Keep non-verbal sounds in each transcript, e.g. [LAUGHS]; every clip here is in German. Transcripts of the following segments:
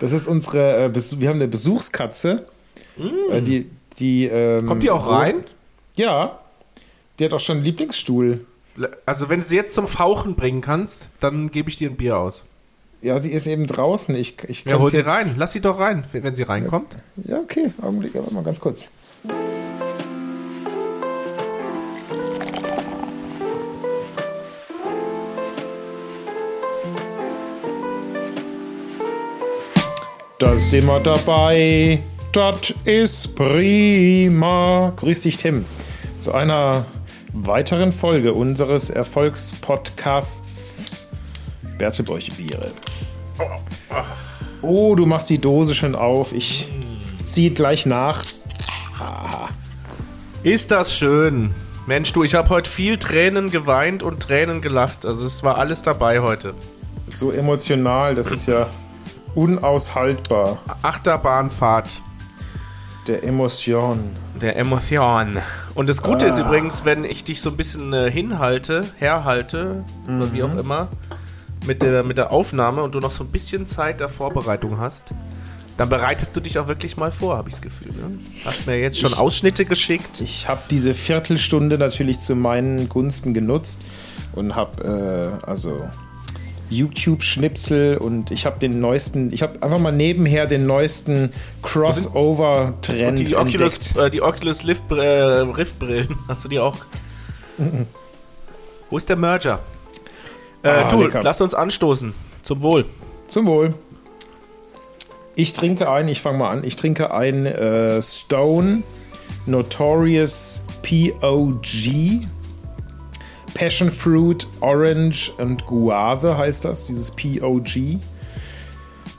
Das ist unsere, äh, wir haben eine Besuchskatze. Äh, die, die, ähm, Kommt die auch rein? Ja. Die hat auch schon einen Lieblingsstuhl. Also wenn du sie jetzt zum Fauchen bringen kannst, dann gebe ich dir ein Bier aus. Ja, sie ist eben draußen. Ich, ich Ja, hol sie rein. Lass sie doch rein, wenn wenn sie reinkommt. Ja, okay. Augenblick, aber mal ganz kurz. Da sind wir dabei. Das ist prima. Grüß dich, Tim. Zu einer weiteren Folge unseres Erfolgspodcasts Bertebräuche Biere. Oh, du machst die Dose schon auf. Ich ziehe gleich nach. Ist das schön. Mensch, du, ich habe heute viel Tränen geweint und Tränen gelacht. Also es war alles dabei heute. So emotional, das ist ja unaushaltbar. Achterbahnfahrt Der Emotion. der Emotion. Und das Gute ist übrigens, wenn ich dich so ein bisschen äh, hinhalte, herhalte, oder wie auch immer, mit der, mit der Aufnahme und du noch so ein bisschen Zeit der Vorbereitung hast, dann bereitest du dich auch wirklich mal vor, habe ich das Gefühl. Ne? Hast mir jetzt schon Ausschnitte geschickt. Ich habe diese Viertelstunde natürlich zu meinen Gunsten genutzt und habe äh, also YouTube-Schnipsel und ich habe den neuesten, ich habe einfach mal nebenher den neuesten Crossover-Trend Die Oculus, entdeckt. äh, die Oculus Lift, äh, Rift Brillen, [LAUGHS] hast du die auch? Wo ist der Merger? Äh, Ah, du, lecker. lass uns anstoßen. Zum Wohl. Zum Wohl. Ich trinke ein, ich fange mal an, ich trinke ein äh, Stone Notorious POG. Passion Fruit, Orange und Guave heißt das, dieses POG.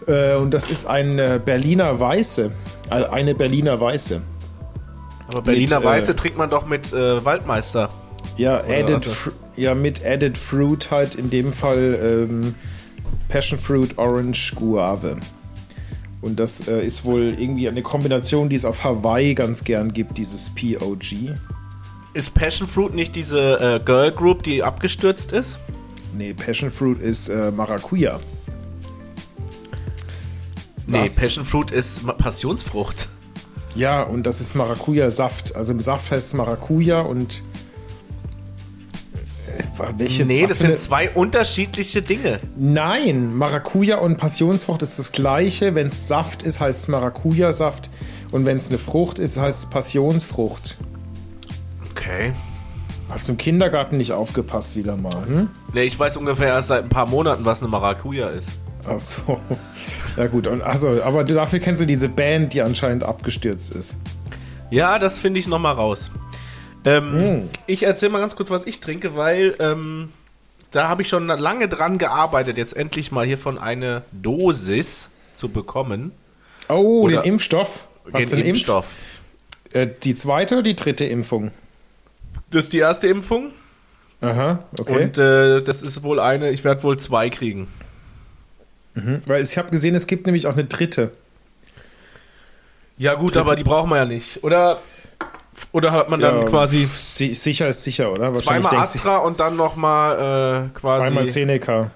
Äh, und das ist ein äh, Berliner Weiße. Also eine Berliner Weiße. Aber Berliner Mit, äh, Weiße trinkt man doch mit äh, Waldmeister. Ja, added ja, mit Added Fruit halt in dem Fall ähm, Passion Fruit, Orange, Guave. Und das äh, ist wohl irgendwie eine Kombination, die es auf Hawaii ganz gern gibt, dieses POG. Ist Passion Fruit nicht diese äh, Girl Group, die abgestürzt ist? Nee, Passion Fruit ist äh, Maracuja. Nee, Was? Passion Fruit ist Passionsfrucht. Ja, und das ist Maracuja-Saft. Also im Saft heißt es Maracuja und. Äh, welche, Nee, das für eine- sind zwei unterschiedliche Dinge. Nein, Maracuja und Passionsfrucht ist das gleiche. Wenn es Saft ist, heißt es Maracuja-Saft. Und wenn es eine Frucht ist, heißt es Passionsfrucht. Okay. Hast du im Kindergarten nicht aufgepasst wieder mal, hm? Nee, ich weiß ungefähr erst seit ein paar Monaten, was eine Maracuja ist. Ach so. Ja gut, und also, aber dafür kennst du diese Band, die anscheinend abgestürzt ist. Ja, das finde ich nochmal raus. Ähm, Hm. Ich erzähle mal ganz kurz, was ich trinke, weil ähm, da habe ich schon lange dran gearbeitet, jetzt endlich mal hiervon eine Dosis zu bekommen. Oh, Oder- den Impfstoff. Hast du Den den Impfstoff. Impf äh, die zweite oder die dritte Impfung? Das ist die erste Impfung Aha, okay. und äh, das ist wohl eine, ich werde wohl zwei kriegen. Weil ich habe gesehen, es gibt nämlich auch eine dritte. Ja gut, aber die brauchen wir ja nicht. Oder, oder hat man dann Ja, quasi si sicher ist sicher, oder? zweimal Astra und dann nochmal äh, quasi einmal Seneca.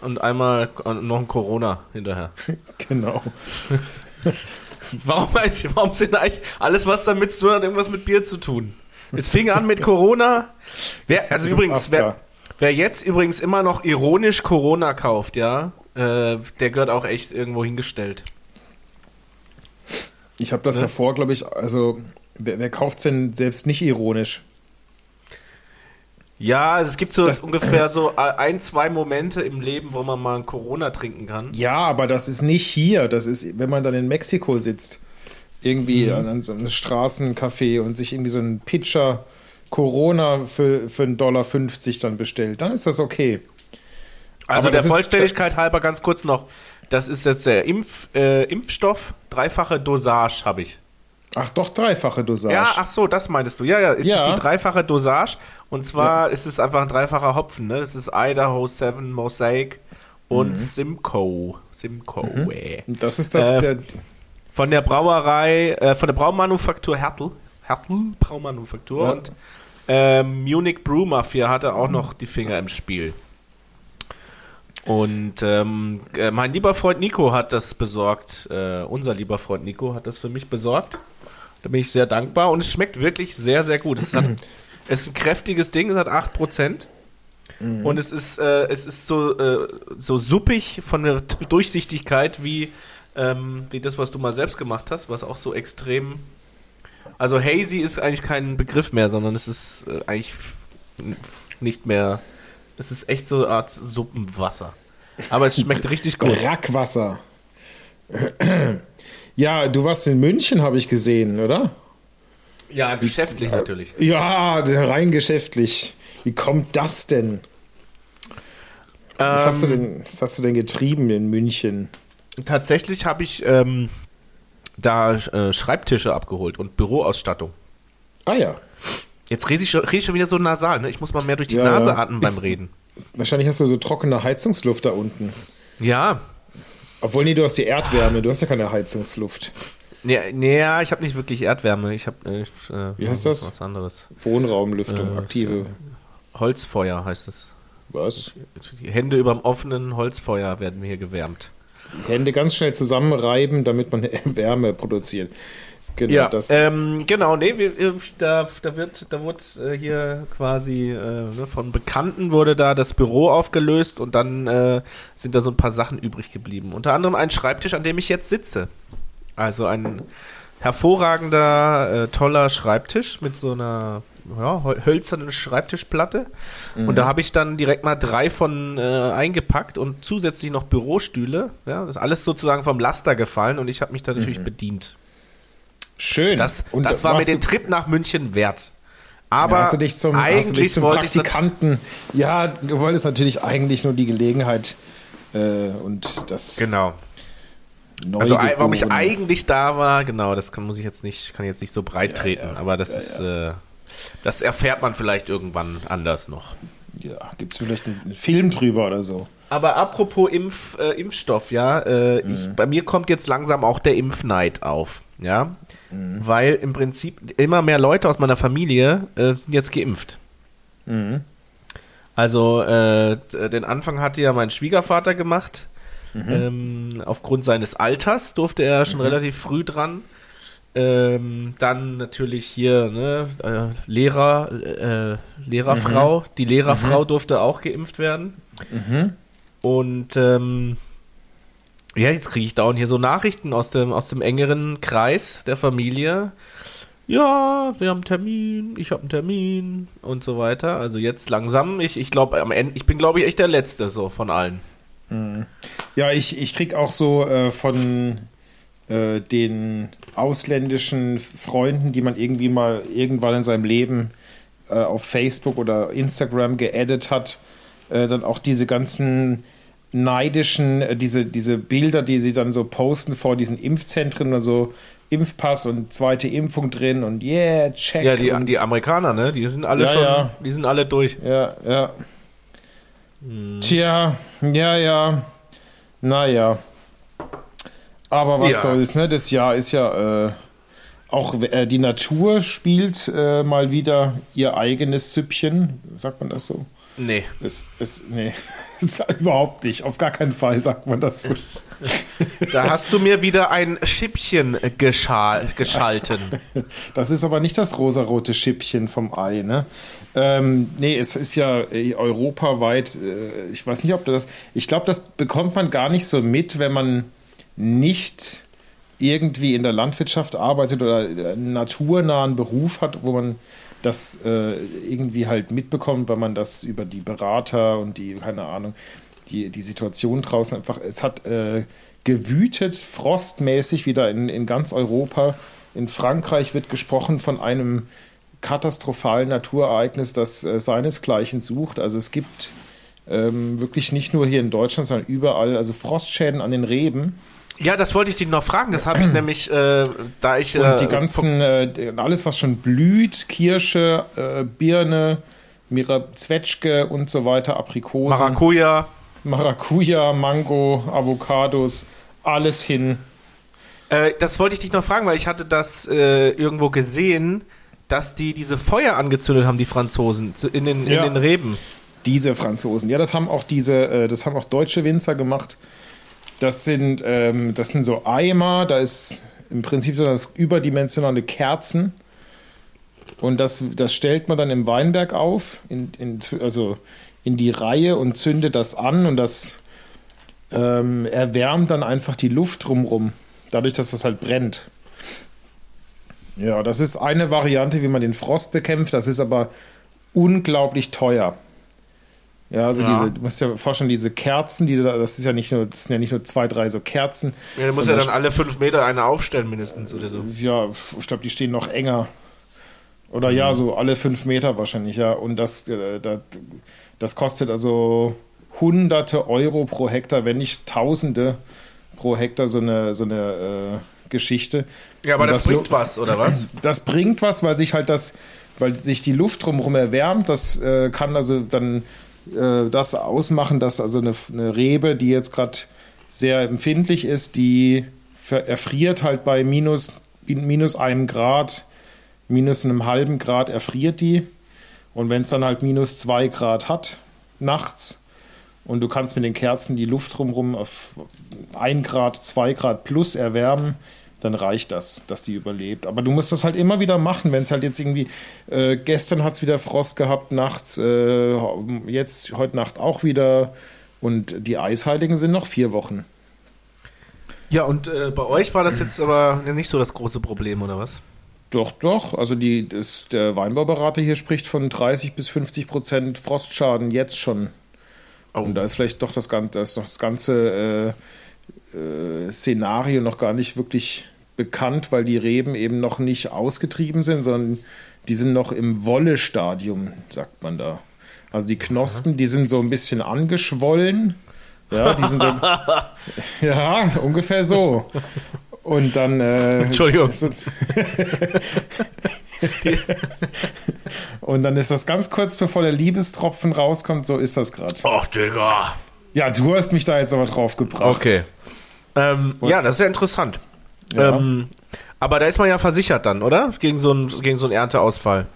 und einmal äh, noch ein Corona hinterher. [LAUGHS] Genau. [LAUGHS] Warum, eigentlich, warum sind eigentlich alles, was damit zu tun hat, irgendwas mit Bier zu tun? Es fing an mit Corona. Wer, also übrigens, wer, wer jetzt übrigens immer noch ironisch Corona kauft, ja, äh, der gehört auch echt irgendwo hingestellt. Ich habe das Ne? davor, glaube ich, also wer, wer kauft's denn selbst nicht ironisch? Ja, also es gibt so Das- ungefähr so ein, zwei Momente im Leben, wo man mal ein Corona trinken kann. Ja, aber das ist nicht hier. Das ist, wenn man dann in Mexiko sitzt, irgendwie Mhm. an, an so einem Straßencafé und sich irgendwie so einen Pitcher Corona für, für 1,50 Dollar dann bestellt, dann ist das okay. Also Aber der das ist- Vollständigkeit halber ganz kurz noch, das ist jetzt der Impf, äh, Impfstoff, dreifache Dosage habe ich. Ach, doch dreifache Dosage. Ja, ach so, das meintest du. Ja, ja, ist Ja. es die dreifache Dosage. Und zwar ist es einfach ein dreifacher Hopfen. Ne? Es ist Idaho 7 Mosaic und Simcoe. Simcoe. Und das ist das, Äh, der, Von der Brauerei, äh, von der Braumanufaktur Hertel. Hertel Braumanufaktur. Ja. Und ähm, Munich Brew Mafia hatte auch noch die Finger im Spiel. Und ähm, äh, mein lieber Freund Nico hat das besorgt. Äh, unser lieber Freund Nico hat das für mich besorgt. Da bin ich sehr dankbar. Und es schmeckt wirklich sehr, sehr gut. Es, hat, [CLEARS THROAT] es ist ein kräftiges Ding, es hat 8%. Mhm. Und es ist, äh, es ist so, äh, so suppig von der Durchsichtigkeit wie, ähm, wie das, was du mal selbst gemacht hast, was auch so extrem. Also hazy ist eigentlich kein Begriff mehr, sondern es ist äh, eigentlich nicht mehr es ist echt so eine Art Suppenwasser. Aber es schmeckt [LAUGHS] richtig gut. Brackwasser. [CLEARS THROAT] Ja, du warst in München, habe ich gesehen, oder? Ja, geschäftlich natürlich. Ja, rein geschäftlich. Wie kommt das denn? Was, hast, du Ähm, denn was hast du denn getrieben in München? Tatsächlich habe ich ähm, da äh, Schreibtische abgeholt und Büroausstattung. Ah ja. Jetzt rede ich, schon- ich schon wieder so nasal, ne? Ich muss mal mehr durch die Ja, Nase atmen beim Ist- Reden. Wahrscheinlich hast du so trockene Heizungsluft da unten. Ja. Obwohl, nee, du hast die Erdwärme, du hast ja keine Heizungsluft. Nee, nee ja, ich habe nicht wirklich Erdwärme. Ich habe äh, äh, Wie heißt das? Was anderes. Wohnraumlüftung, Äh, aktive. Holzfeuer heißt es. Was? Die Hände über dem offenen Holzfeuer werden hier gewärmt. Die Hände ganz schnell zusammenreiben, damit man [LAUGHS] Wärme produziert. Genau, Ja, das. ähm, genau, nee, wir, äh, da, da wird, da wurde äh, hier quasi äh, ne, von Bekannten wurde da das Büro aufgelöst und dann äh, sind da so ein paar Sachen übrig geblieben. Unter anderem ein Schreibtisch, an dem ich jetzt sitze. Also ein hervorragender, äh, toller Schreibtisch mit so einer ja, hölzernen Schreibtischplatte. Und da habe ich dann direkt mal drei von äh, eingepackt und zusätzlich noch Bürostühle. Ja, das ist alles sozusagen vom Laster gefallen und ich habe mich da natürlich bedient. Schön. Das, Und das war mir den Trip nach München wert. Ja, Aber hast du dich zum, hast du dich eigentlich zum wollte ich nat- Praktikanten. Ja, du wolltest natürlich eigentlich nur die Gelegenheit äh, und das Genau. Also warum ich eigentlich da war, genau, das kann, muss ich jetzt nicht, kann jetzt nicht so breit treten, aber das ist, Äh, das erfährt man vielleicht irgendwann anders noch. Ja, gibt es vielleicht einen, Film drüber oder so? Aber apropos Impf, äh, Impfstoff, ja, äh, Mhm. ich, bei mir kommt jetzt langsam auch der Impfneid auf, ja, Mhm. weil im Prinzip immer mehr Leute aus meiner Familie äh, sind jetzt geimpft. Mhm. Also äh, den Anfang hatte ja mein Schwiegervater gemacht. Mhm. Ähm, aufgrund seines Alters durfte er schon relativ früh dran. Ähm, dann natürlich hier ne, äh, Lehrer, äh, Lehrerfrau. Die Lehrerfrau durfte auch geimpft werden. Und ähm, ja, jetzt kriege ich dauernd hier so Nachrichten aus dem, aus dem engeren Kreis der Familie. Ja, wir haben einen Termin, ich habe einen Termin und so weiter. Also jetzt langsam, ich, ich glaube am Ende, ich bin glaube ich echt der Letzte so von allen. Ja, ich, ich krieg auch so äh, von äh, den ausländischen Freunden, die man irgendwie mal irgendwann in seinem Leben äh, auf Facebook oder Instagram geaddet hat, äh, dann auch diese ganzen neidischen, äh, diese, diese Bilder, die sie dann so posten vor diesen Impfzentren oder so, Impfpass und zweite Impfung drin und yeah, check. Ja, die, die Amerikaner, ne? Die sind alle Ja, schon, ja. die sind alle durch. Ja, ja. Hm. Tja, ja, ja. Naja. Aber was Ja. soll's, ne? Das Jahr ist ja äh, auch äh, die Natur spielt äh, mal wieder ihr eigenes Süppchen. Sagt man das so? Nee. Es, es, nee, [LAUGHS] überhaupt nicht. Auf gar keinen Fall sagt man das so. [LAUGHS] Da hast du mir wieder ein Schippchen geschal geschalten. [LAUGHS] Das ist aber nicht das rosarote Schippchen vom Ei, ne? Ähm, nee, es ist ja äh, europaweit, äh, ich weiß nicht, ob du das, ich glaube, das bekommt man gar nicht so mit, wenn man nicht irgendwie in der Landwirtschaft arbeitet oder einen naturnahen Beruf hat, wo man das äh, irgendwie halt mitbekommt, weil man das über die Berater und die, keine Ahnung, die, die Situation draußen einfach, es hat äh, gewütet, frostmäßig wieder in, in ganz Europa. In Frankreich wird gesprochen von einem katastrophalen Naturereignis, das äh, seinesgleichen sucht. Also es gibt ähm, wirklich nicht nur hier in Deutschland, sondern überall, also Frostschäden an den Reben. Ja, das wollte ich dich noch fragen. Das habe ich [CLEARS THROAT] nämlich, äh, da ich. Und äh, die ganzen, äh, alles was schon blüht, Kirsche, äh, Birne, Mira Zwetschge und so weiter, Aprikosen, Maracuja. Maracuja, Mango, Avocados, alles hin. Äh, das wollte ich dich noch fragen, weil ich hatte das äh, irgendwo gesehen, dass die diese Feuer angezündet haben, die Franzosen, in den, Ja. in den Reben. Diese Franzosen. Ja, das haben auch diese, äh, das haben auch deutsche Winzer gemacht. Das sind, ähm, das sind so Eimer, da ist im Prinzip so das überdimensionale Kerzen. Und das, das stellt man dann im Weinberg auf, in, in, also in die Reihe und zündet das an und das ähm, erwärmt dann einfach die Luft drumrum, dadurch, dass das halt brennt. Ja, das ist eine Variante, wie man den Frost bekämpft. Das ist aber unglaublich teuer. Ja, also ja. diese, du musst dir vorstellen, diese Kerzen, die da, das ist ja nicht nur, das sind ja nicht nur zwei, drei so Kerzen. Ja, du musst ja dann alle fünf Meter eine aufstellen mindestens oder so. Ja, ich glaube, die stehen noch enger. Oder mhm. ja, so alle fünf Meter wahrscheinlich, ja. Und das, äh, das, das kostet also hunderte Euro pro Hektar, wenn nicht Tausende pro Hektar so eine, so eine äh, Geschichte. Ja, aber das, das, bringt was, oder was? [CLEARS THROAT] Das bringt was, weil sich halt das, weil sich die Luft drumherum erwärmt. Das äh, kann also dann äh, das ausmachen, dass also eine, eine Rebe, die jetzt gerade sehr empfindlich ist, die erfriert halt bei minus, minus einem Grad, minus einem halben Grad erfriert die. Und wenn es dann halt minus zwei Grad hat, nachts, und du kannst mit den Kerzen die Luft drumherum auf 1 Grad, 2 Grad plus erwärmen, dann reicht das, dass die überlebt. Aber du musst das halt immer wieder machen, wenn es halt jetzt irgendwie, äh, gestern hat es wieder Frost gehabt, nachts, äh, jetzt heute Nacht auch wieder. Und die Eisheiligen sind noch vier Wochen. Ja, und äh, bei euch war das jetzt aber nicht so das große Problem, oder was? Doch, doch. Also die, das, der Weinbauberater hier spricht von 30 bis 50 Prozent Frostschaden jetzt schon. Oh. Und da ist vielleicht doch das, ganze, das, das ganze äh, Szenario noch gar nicht wirklich bekannt, weil die Reben eben noch nicht ausgetrieben sind, sondern die sind noch im Wolle-Stadium, sagt man da. Also die Knospen, die sind so ein bisschen angeschwollen. Ja, die sind so. [LAUGHS] ja, ungefähr so. Und dann. Äh, Entschuldigung. [LAUGHS] Und dann ist das ganz kurz bevor der Liebestropfen rauskommt, so ist das gerade. Ach, Digga. Ja, du hast mich da jetzt aber drauf gebracht. Okay. Ähm, ja, das ist ja interessant. Ja. Ähm, aber da ist man ja versichert dann, oder? Gegen so einen, gegen so einen Ernteausfall.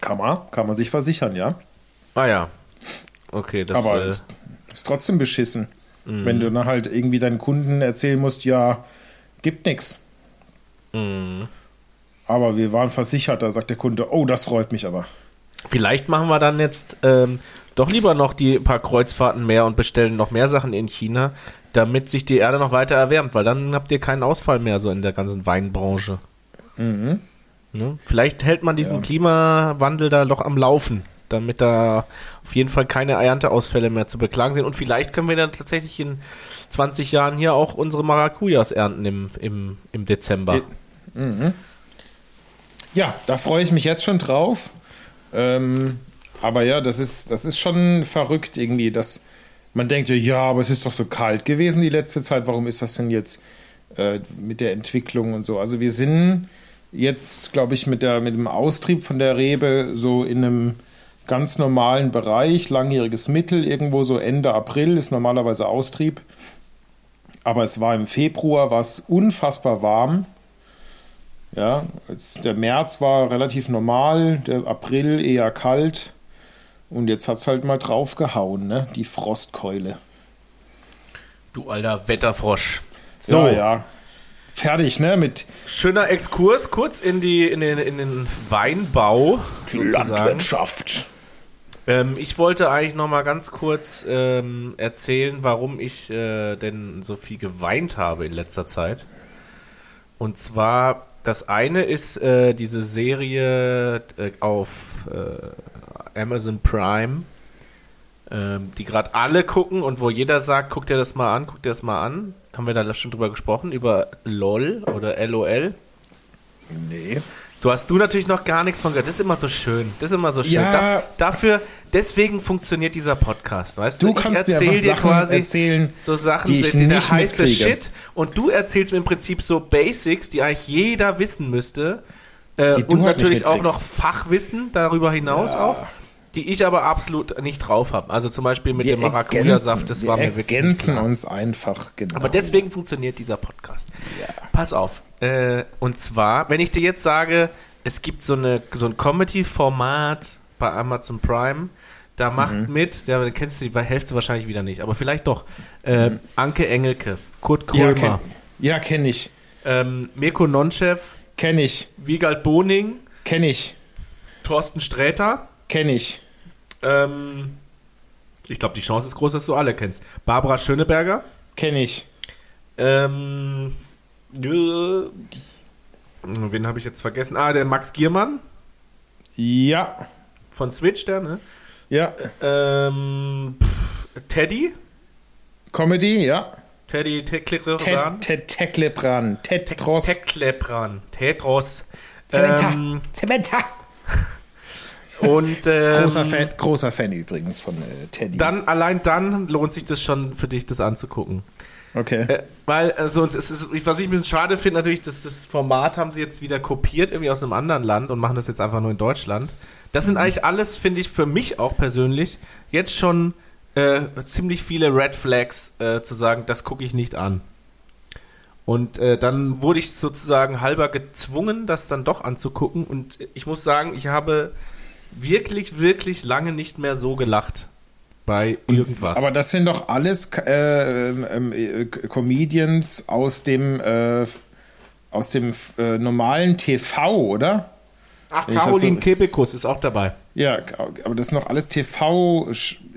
Kann man, kann man sich versichern, ja. Ah ja. Okay, das Aber äh, ist, ist trotzdem beschissen. Mhm. Wenn du dann halt irgendwie deinen Kunden erzählen musst, ja, gibt nichts. Mhm. Aber wir waren versichert, da sagt der Kunde, oh, das freut mich aber. Vielleicht machen wir dann jetzt ähm, doch lieber noch die paar Kreuzfahrten mehr und bestellen noch mehr Sachen in China, damit sich die Erde noch weiter erwärmt, weil dann habt ihr keinen Ausfall mehr so in der ganzen Weinbranche. Mhm. Ne? Vielleicht hält man diesen ja. Klimawandel da doch am Laufen, damit da auf jeden Fall keine Ernteausfälle mehr zu beklagen sind. Und vielleicht können wir dann tatsächlich in 20 Jahren hier auch unsere Maracujas ernten im, im, im Dezember. Mhm. Ja, da freue ich mich jetzt schon drauf. Ähm, aber ja, das ist, das ist schon verrückt irgendwie, dass man denkt, ja, aber es ist doch so kalt gewesen die letzte Zeit. Warum ist das denn jetzt äh, mit der Entwicklung und so? Also wir sind jetzt, glaube ich, mit, der, mit dem Austrieb von der Rebe so in einem ganz normalen Bereich, langjähriges Mittel, irgendwo so Ende April ist normalerweise Austrieb. Aber es war im Februar, war es unfassbar warm. Ja, der März war relativ normal, der April eher kalt. Und jetzt hat es halt mal draufgehauen, ne? Die Frostkeule. Du alter Wetterfrosch. So, ja, ja. Fertig, ne? Mit Schöner Exkurs kurz in, die, in, den, in den Weinbau. Landwirtschaft. Ähm, ich wollte eigentlich noch mal ganz kurz ähm, erzählen, warum ich äh, denn so viel geweint habe in letzter Zeit. Und zwar das eine ist äh, diese Serie äh, auf äh, Amazon Prime, ähm, die gerade alle gucken und wo jeder sagt, guck dir das mal an, guck dir das mal an. Haben wir da schon drüber gesprochen, über LOL oder LOL? Nee. Du hast du natürlich noch gar nichts von gehört. Das ist immer so schön. Das ist immer so schön. Ja. Da, dafür, deswegen funktioniert dieser Podcast, weißt du? Du kannst mir einfach dir Sachen erzählen, so Sachen, die ich die, der heiße mitkriege. Shit. Und du erzählst mir im Prinzip so Basics, die eigentlich jeder wissen müsste. Äh, und halt natürlich auch noch Fachwissen darüber hinaus ja. auch die ich aber absolut nicht drauf habe. Also zum Beispiel mit wir dem Maracuja-Saft, das war mir wirklich. Wir ergänzen uns einfach, genau. Aber deswegen funktioniert dieser Podcast. Ja. Pass auf, äh, und zwar, wenn ich dir jetzt sage, es gibt so, eine, so ein Comedy-Format bei Amazon Prime, Da macht Mhm. mit, der kennst du die Hälfte wahrscheinlich wieder nicht, aber vielleicht doch. Äh, Anke Engelke, Kurt Mhm. Ja, Krömer, kenn, ja, kenne ich. ähm, Mirko Nonchev, Kenne ich. Wiegald Boning, Kenne ich. Thorsten Sträter. Kenne ich. Ähm, ich glaube, die Chance ist groß, dass du alle kennst. Barbara Schöneberger. Kenne ich. Ähm, äh, wen habe ich jetzt vergessen? Ah, der Max Giermann Ja. von Switch, der, ne? Ja. Ähm, pff, Teddy. Comedy, ja. Teddy Teklebran. Ted, Ted Teklebran. Tedros. Teklebran. Tedros. Zementa. Ähm, Zementa. Und ähm, Großer, Fan, großer Fan übrigens von äh, Teddy. dann, allein dann lohnt sich das schon für dich, das anzugucken. Okay. Äh, weil, also, das ist, was ich ein bisschen schade finde, natürlich, dass das Format haben sie jetzt wieder kopiert, irgendwie aus einem anderen Land und machen das jetzt einfach nur in Deutschland. Das sind eigentlich alles, finde ich, für mich auch persönlich, jetzt schon äh, ziemlich viele Red Flags äh, zu sagen, das gucke ich nicht an. Und äh, dann wurde ich sozusagen halber gezwungen, das dann doch anzugucken. Und ich muss sagen, ich habe wirklich, wirklich lange nicht mehr so gelacht bei irgendwas. Aber das sind doch alles äh, ähm, äh, Comedians aus dem äh, aus dem äh, normalen TV, oder? Ach, wenn Caroline so- Kebekus ist auch dabei. Ja, aber das sind doch alles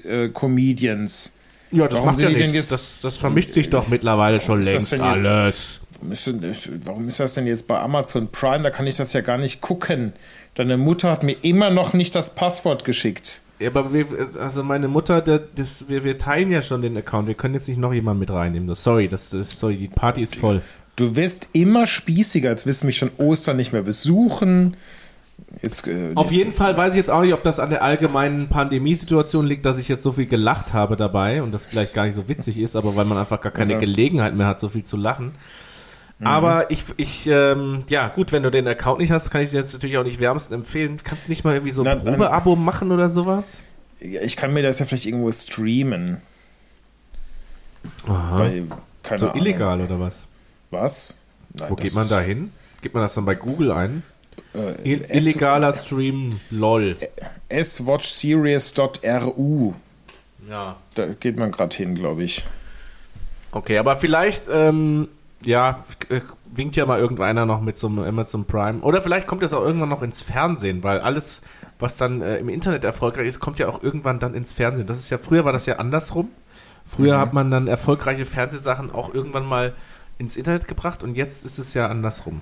TV-Comedians. Ja, das Warum macht ja nichts. jetzt- Das, das vermischt sich doch mittlerweile schon längst jetzt? alles. Warum ist, denn, warum ist das denn jetzt bei Amazon Prime? Da kann ich das ja gar nicht gucken. Deine Mutter hat mir immer noch nicht das Passwort geschickt. Ja, aber wir, also meine Mutter, der, das, wir, wir teilen ja schon den Account. Wir können jetzt nicht noch jemanden mit reinnehmen. Das- Sorry, das ist, sorry, die Party ist voll. Du wirst immer spießiger. Jetzt wirst du mich schon Ostern nicht mehr besuchen. Jetzt, äh, Auf jeden Fall weiß ich jetzt auch nicht, ob das an der allgemeinen Pandemiesituation liegt, dass ich jetzt so viel gelacht habe dabei und das vielleicht gar nicht so witzig ist, aber weil man einfach gar keine Ja. Gelegenheit mehr hat, so viel zu lachen. Aber ich, ich, ähm, ja, gut, wenn du den Account nicht hast, kann ich dir jetzt natürlich auch nicht wärmsten empfehlen. Kannst du nicht mal irgendwie so ein Probeabo machen oder sowas? Ja, ich kann mir das ja vielleicht irgendwo streamen. Bei, keine So Ahnung. illegal oder was? Was? Nein, Wo geht man da hin? Gibt man das dann bei Google ein? Äh, Il S- illegaler Stream, lol. swatchseries.ru. Ja. Da geht man gerade hin, glaube ich. Okay, aber vielleicht, ähm, ja, winkt ja mal irgendeiner noch mit so einem Amazon Prime. Oder vielleicht kommt das auch irgendwann noch ins Fernsehen, weil alles, was dann äh, im Internet erfolgreich ist, kommt ja auch irgendwann dann ins Fernsehen. Das ist ja, früher war das ja andersrum. Früher hat man dann erfolgreiche Fernsehsachen auch irgendwann mal ins Internet gebracht und jetzt ist es ja andersrum.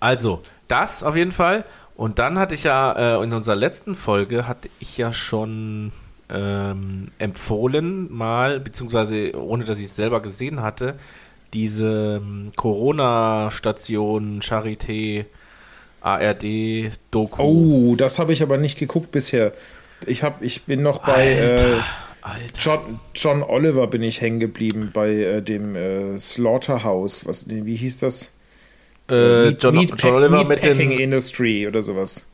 Also, das auf jeden Fall. Und dann hatte ich ja äh, in unserer letzten Folge hatte ich ja schon ähm, empfohlen, mal, beziehungsweise ohne dass ich es selber gesehen hatte, diese ähm, Corona-Station Charité ARD Doku. Oh, das habe ich aber nicht geguckt bisher. Ich, hab, ich bin noch bei äh, Alter. John, John Oliver bin ich hängen geblieben bei äh, dem äh, Slaughterhouse. Was, wie hieß das? Äh, Meat- John, John Oliver mit Meatpacking den. Industry oder sowas.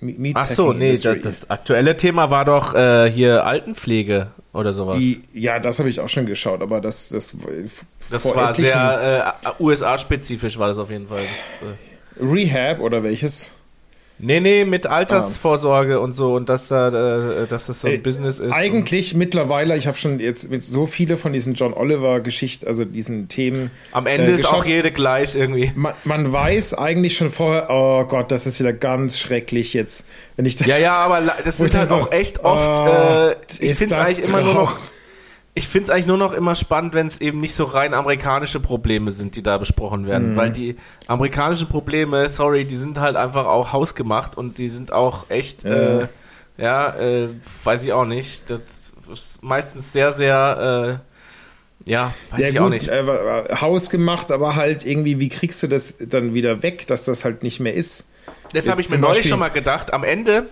Me- Ach Meatpacking so, nee, das, das aktuelle Thema war doch äh, hier Altenpflege oder sowas. I- Ja, das habe ich auch schon geschaut, aber das, das, Das war sehr äh, USA-spezifisch, war das auf jeden Fall. Das, äh, Rehab oder welches? Nee, nee, mit Altersvorsorge und so und dass da, äh, dass das so ein Äh, Business ist. Eigentlich mittlerweile, ich habe schon jetzt mit so viele von diesen John Oliver Geschichten, also diesen Themen. am Ende äh, ist auch jede gleich irgendwie. Man, man weiß eigentlich schon vorher, oh Gott, das ist wieder ganz schrecklich jetzt, wenn ich das. Ja, ja, aber das sind halt auch echt oft. oh, äh, ich ist finde es eigentlich immer nur noch. Ich finde es eigentlich nur noch immer spannend, wenn es eben nicht so rein amerikanische Probleme sind, die da besprochen Mhm. werden. Weil die amerikanischen Probleme, sorry, die sind halt einfach auch hausgemacht und die sind auch echt, Ja. äh, ja, äh, weiß ich auch nicht. Das ist meistens sehr, sehr, äh, ja, weiß Ja, ich gut, auch nicht. Äh, hausgemacht, aber halt irgendwie, wie kriegst du das dann wieder weg, dass das halt nicht mehr ist? Das habe ich mir neulich schon mal gedacht. Am Ende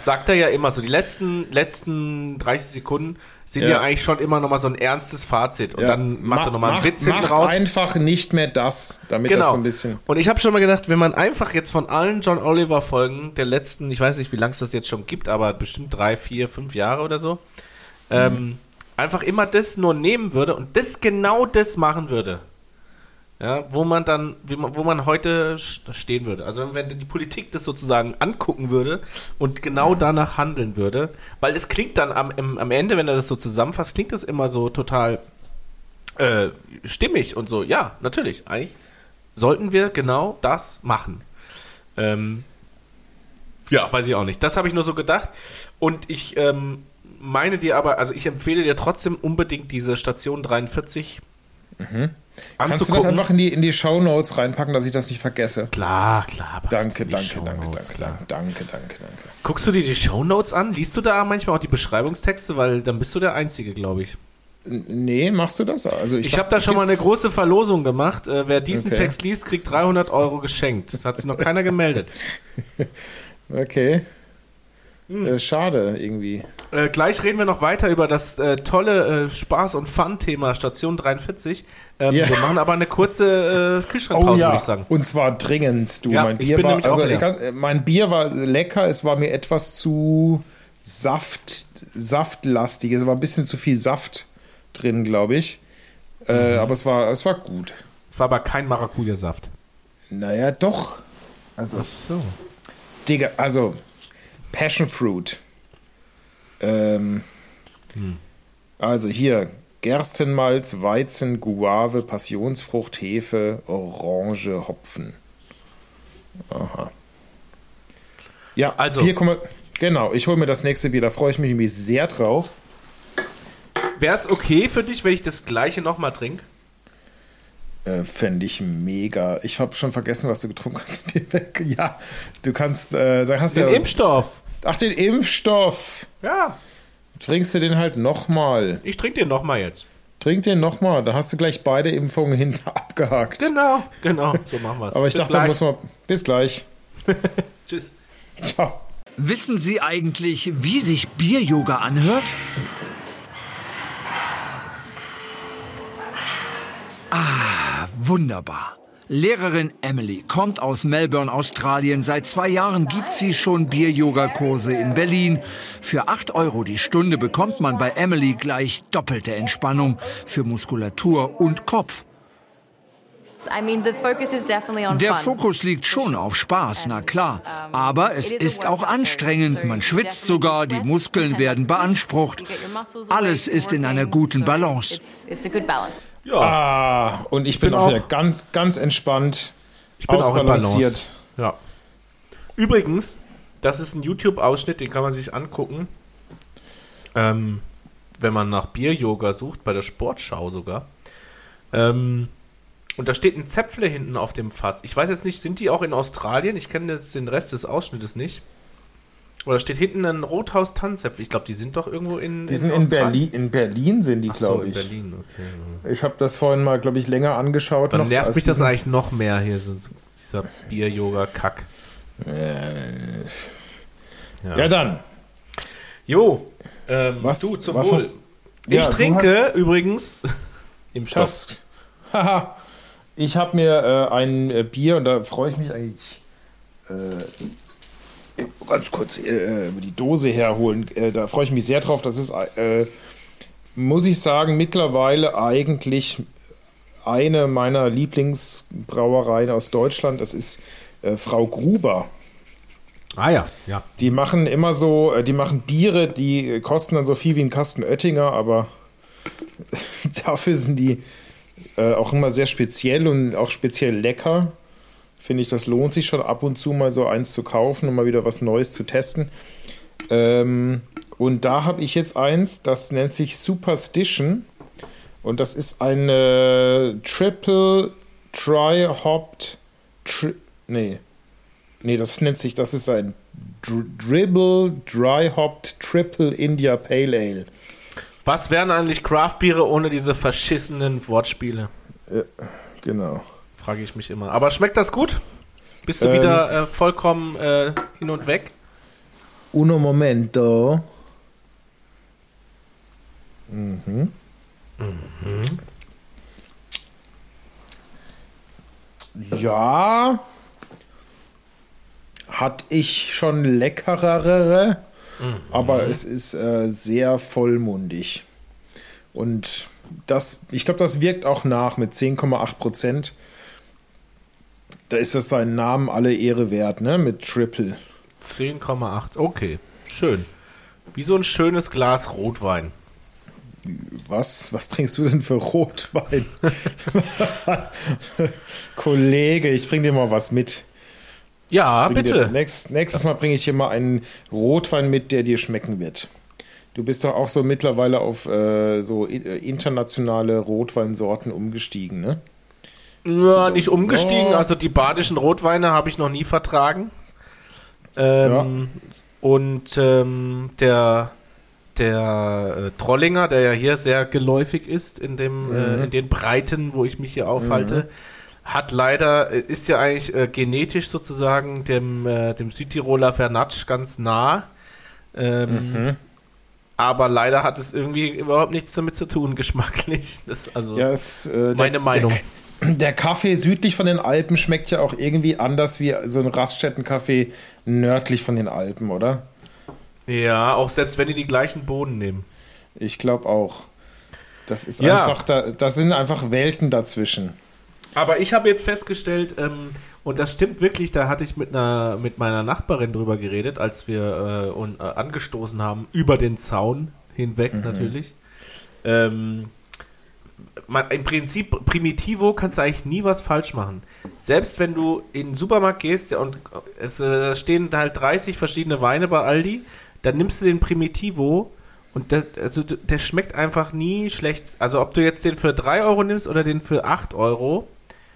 sagt er ja immer so, die letzten, letzten 30 Sekunden sind ja, Ja. eigentlich schon immer nochmal so ein ernstes Fazit. Und Ja, dann macht er nochmal einen Witz hinten macht raus. einfach nicht mehr das, damit das Genau. so ein bisschen. Und ich habe schon mal gedacht, wenn man einfach jetzt von allen John Oliver Folgen der letzten, ich weiß nicht, wie lange es das jetzt schon gibt, aber bestimmt drei, vier, fünf Jahre oder so, ähm, einfach immer das nur nehmen würde und das genau das machen würde, ja, wo man dann, wie man, wo man heute stehen würde. Also wenn die Politik das sozusagen angucken würde und genau danach handeln würde, weil es klingt dann am, am Ende, wenn er das so zusammenfasst, klingt das immer so total äh, stimmig und so. Ja, natürlich, eigentlich sollten wir genau das machen. Ähm, ja, weiß ich auch nicht. Das habe ich nur so gedacht. Und ich ähm, meine dir aber, also ich empfehle dir trotzdem unbedingt diese Station 43 mhm. Kannst du das einfach in die, in die Show Notes reinpacken, dass ich das nicht vergesse? Klar, klar. Danke, danke, danke, danke, danke, danke, danke, danke. Guckst du dir die Show Notes an? Liest du da manchmal auch die Beschreibungstexte? Weil dann bist du der Einzige, glaube ich. Nee, machst du das? Also ich ich habe da schon mal eine große Verlosung gemacht. Äh, wer diesen okay. Text liest, kriegt 300 Euro geschenkt. Das hat sich noch keiner gemeldet. [LAUGHS] okay. Hm. Äh, schade irgendwie. Äh, gleich reden wir noch weiter über das äh, tolle äh, Spaß- und Fun-Thema Station 43. Ähm, yeah. Wir machen aber eine kurze äh, Kühlschrankpause, oh, ja. würde ich sagen. Und zwar dringend, du. Ja, mein Bier war, also kann, äh, mein Bier war lecker, es war mir etwas zu Saft, saftlastig. Es war ein bisschen zu viel Saft drin, glaube ich. Mhm. aber es war, es war gut. Es war aber kein Maracuja-Saft. Naja, doch. Also. Ach so. Digga, also Passion Fruit. Ähm, hm. Also hier Gerstenmalz, Weizen, Guave, Passionsfrucht, Hefe, Orange, Hopfen. Aha. Ja, also 4, genau, ich hole mir das nächste Bier, da freue ich mich nämlich sehr drauf. Wäre es okay für dich, wenn ich das gleiche nochmal trinke? Äh, Fände ich mega. Ich habe schon vergessen, was du getrunken hast. [LAUGHS] ja, du kannst, äh, da hast du Den ja, Impfstoff. Ach, den Impfstoff. Ja. Trinkst du den halt nochmal. Ich trinke den nochmal jetzt. Trink den nochmal, dann hast du gleich beide Impfungen [LAUGHS] hinter abgehakt. Genau, genau, so machen wir es. Aber ich bis dachte, da muss man. Bis gleich. [LAUGHS] Tschüss. Ciao. Wissen Sie eigentlich, wie sich Bier-Yoga anhört? Ah, wunderbar. Lehrerin Emily kommt aus Melbourne, Australien. Seit zwei Jahren gibt sie schon Bier-Yoga-Kurse in Berlin. Für acht Euro die Stunde bekommt man bei Emily gleich doppelte Entspannung für Muskulatur und Kopf. Der Fokus liegt schon auf Spaß, na klar. Aber es ist auch anstrengend. Man schwitzt sogar, die Muskeln werden [LAUGHS] beansprucht. Alles ist in einer guten Balance. Ja. Ah, und ich, bin, bin, auch wieder ganz, ganz entspannt. Ich bin ausbalanciert. Auch ja. Übrigens, das ist ein YouTube-Ausschnitt, den kann man sich angucken. Ähm, wenn man nach Bier-Yoga sucht, bei der Sportschau sogar. Ähm, und da steht ein Zäpfle hinten auf dem Fass. Ich weiß jetzt nicht, sind die auch in Australien? Ich kenne jetzt den Rest des Ausschnittes nicht. Oder steht hinten ein Rothaus Tanzäpfel? Ich glaube, die sind doch irgendwo in. Die in sind in Berlin. In Berlin sind die, glaube ich. in Berlin, okay. Ich habe das vorhin mal, glaube ich, länger angeschaut. Dann noch, nervt mich das eigentlich noch mehr hier, so, dieser Bier-Yoga-Kack. Äh, ja. ja. dann. Jo, ähm, was, du zum was Wohl. Hast, ich ja, trinke übrigens [LAUGHS] im Stoff. Haha. ich habe mir äh, ein äh, Bier und da freue ich mich eigentlich äh, ganz kurz äh, die Dose herholen. Äh, da freue ich mich sehr drauf. Das ist, äh, muss ich sagen, mittlerweile eigentlich eine meiner Lieblingsbrauereien aus Deutschland. Das ist äh, Frau Gruber. Ah ja, ja. Die machen immer so, äh, die machen Biere, die kosten dann so viel wie ein Kasten Oettinger, aber [LAUGHS] dafür sind die äh, auch immer sehr speziell und auch speziell lecker finde ich, das lohnt sich schon ab und zu mal so eins zu kaufen und mal wieder was Neues zu testen. Ähm, und da habe ich jetzt eins, das nennt sich Superstition. Und das ist eine Triple Dry Hopped. Tri nee. Nee, das nennt sich, das ist ein Dr Dribble Dry Hopped Triple India Pale Ale. Was wären eigentlich Craftbiere ohne diese verschissenen Wortspiele? Ja, genau. Frage ich mich immer. Aber schmeckt das gut? Bist du ähm, wieder äh, vollkommen äh, hin und weg? Uno momento. Mhm. Mhm. Ja. Hatte ich schon leckerere, mhm. aber es ist äh, sehr vollmundig. Und das, ich glaube, das wirkt auch nach mit 10,8 Prozent. Da ist das seinen Namen alle Ehre wert, ne? Mit Triple. 10,8. Okay, schön. Wie so ein schönes Glas Rotwein. Was? Was trinkst du denn für Rotwein? [LAUGHS] Kollege, ich bring dir mal was mit. Ja, bitte. Dir, nächstes, nächstes Mal bringe ich hier mal einen Rotwein mit, der dir schmecken wird. Du bist doch auch so mittlerweile auf äh, so internationale Rotweinsorten umgestiegen, ne? Ja, so, nicht umgestiegen. Oh. Also die badischen Rotweine habe ich noch nie vertragen. Ähm, ja. Und ähm, der, der äh, Trollinger, der ja hier sehr geläufig ist in, dem, äh, mhm. äh, in den Breiten, wo ich mich hier aufhalte, mhm. hat leider, äh, ist ja eigentlich äh, genetisch sozusagen dem, äh, dem Südtiroler Vernatsch ganz nah. Ähm, mhm. Aber leider hat es irgendwie überhaupt nichts damit zu tun, [LAUGHS] geschmacklich. Das, also ja, es, meine der, Meinung. Der, Kaffee südlich von den Alpen schmeckt ja auch irgendwie anders wie so ein Raststättenkaffee nördlich von den Alpen, oder? Ja, auch selbst wenn die die gleichen Boden nehmen. Ich glaube auch. Das ist ja. einfach, da, das sind einfach Welten dazwischen. Aber ich habe jetzt festgestellt, ähm, und das stimmt wirklich, da hatte ich mit einer mit meiner Nachbarin drüber geredet, als wir äh, und, äh, angestoßen haben, über den Zaun hinweg mhm. natürlich. Ähm, man, im Prinzip Primitivo kannst du eigentlich nie was falsch machen. Selbst wenn du in den Supermarkt gehst und es äh, stehen halt 30 verschiedene Weine bei Aldi, dann nimmst du den Primitivo und der, also der schmeckt einfach nie schlecht. Also ob du jetzt den für 3 Euro nimmst oder den für 8 Euro,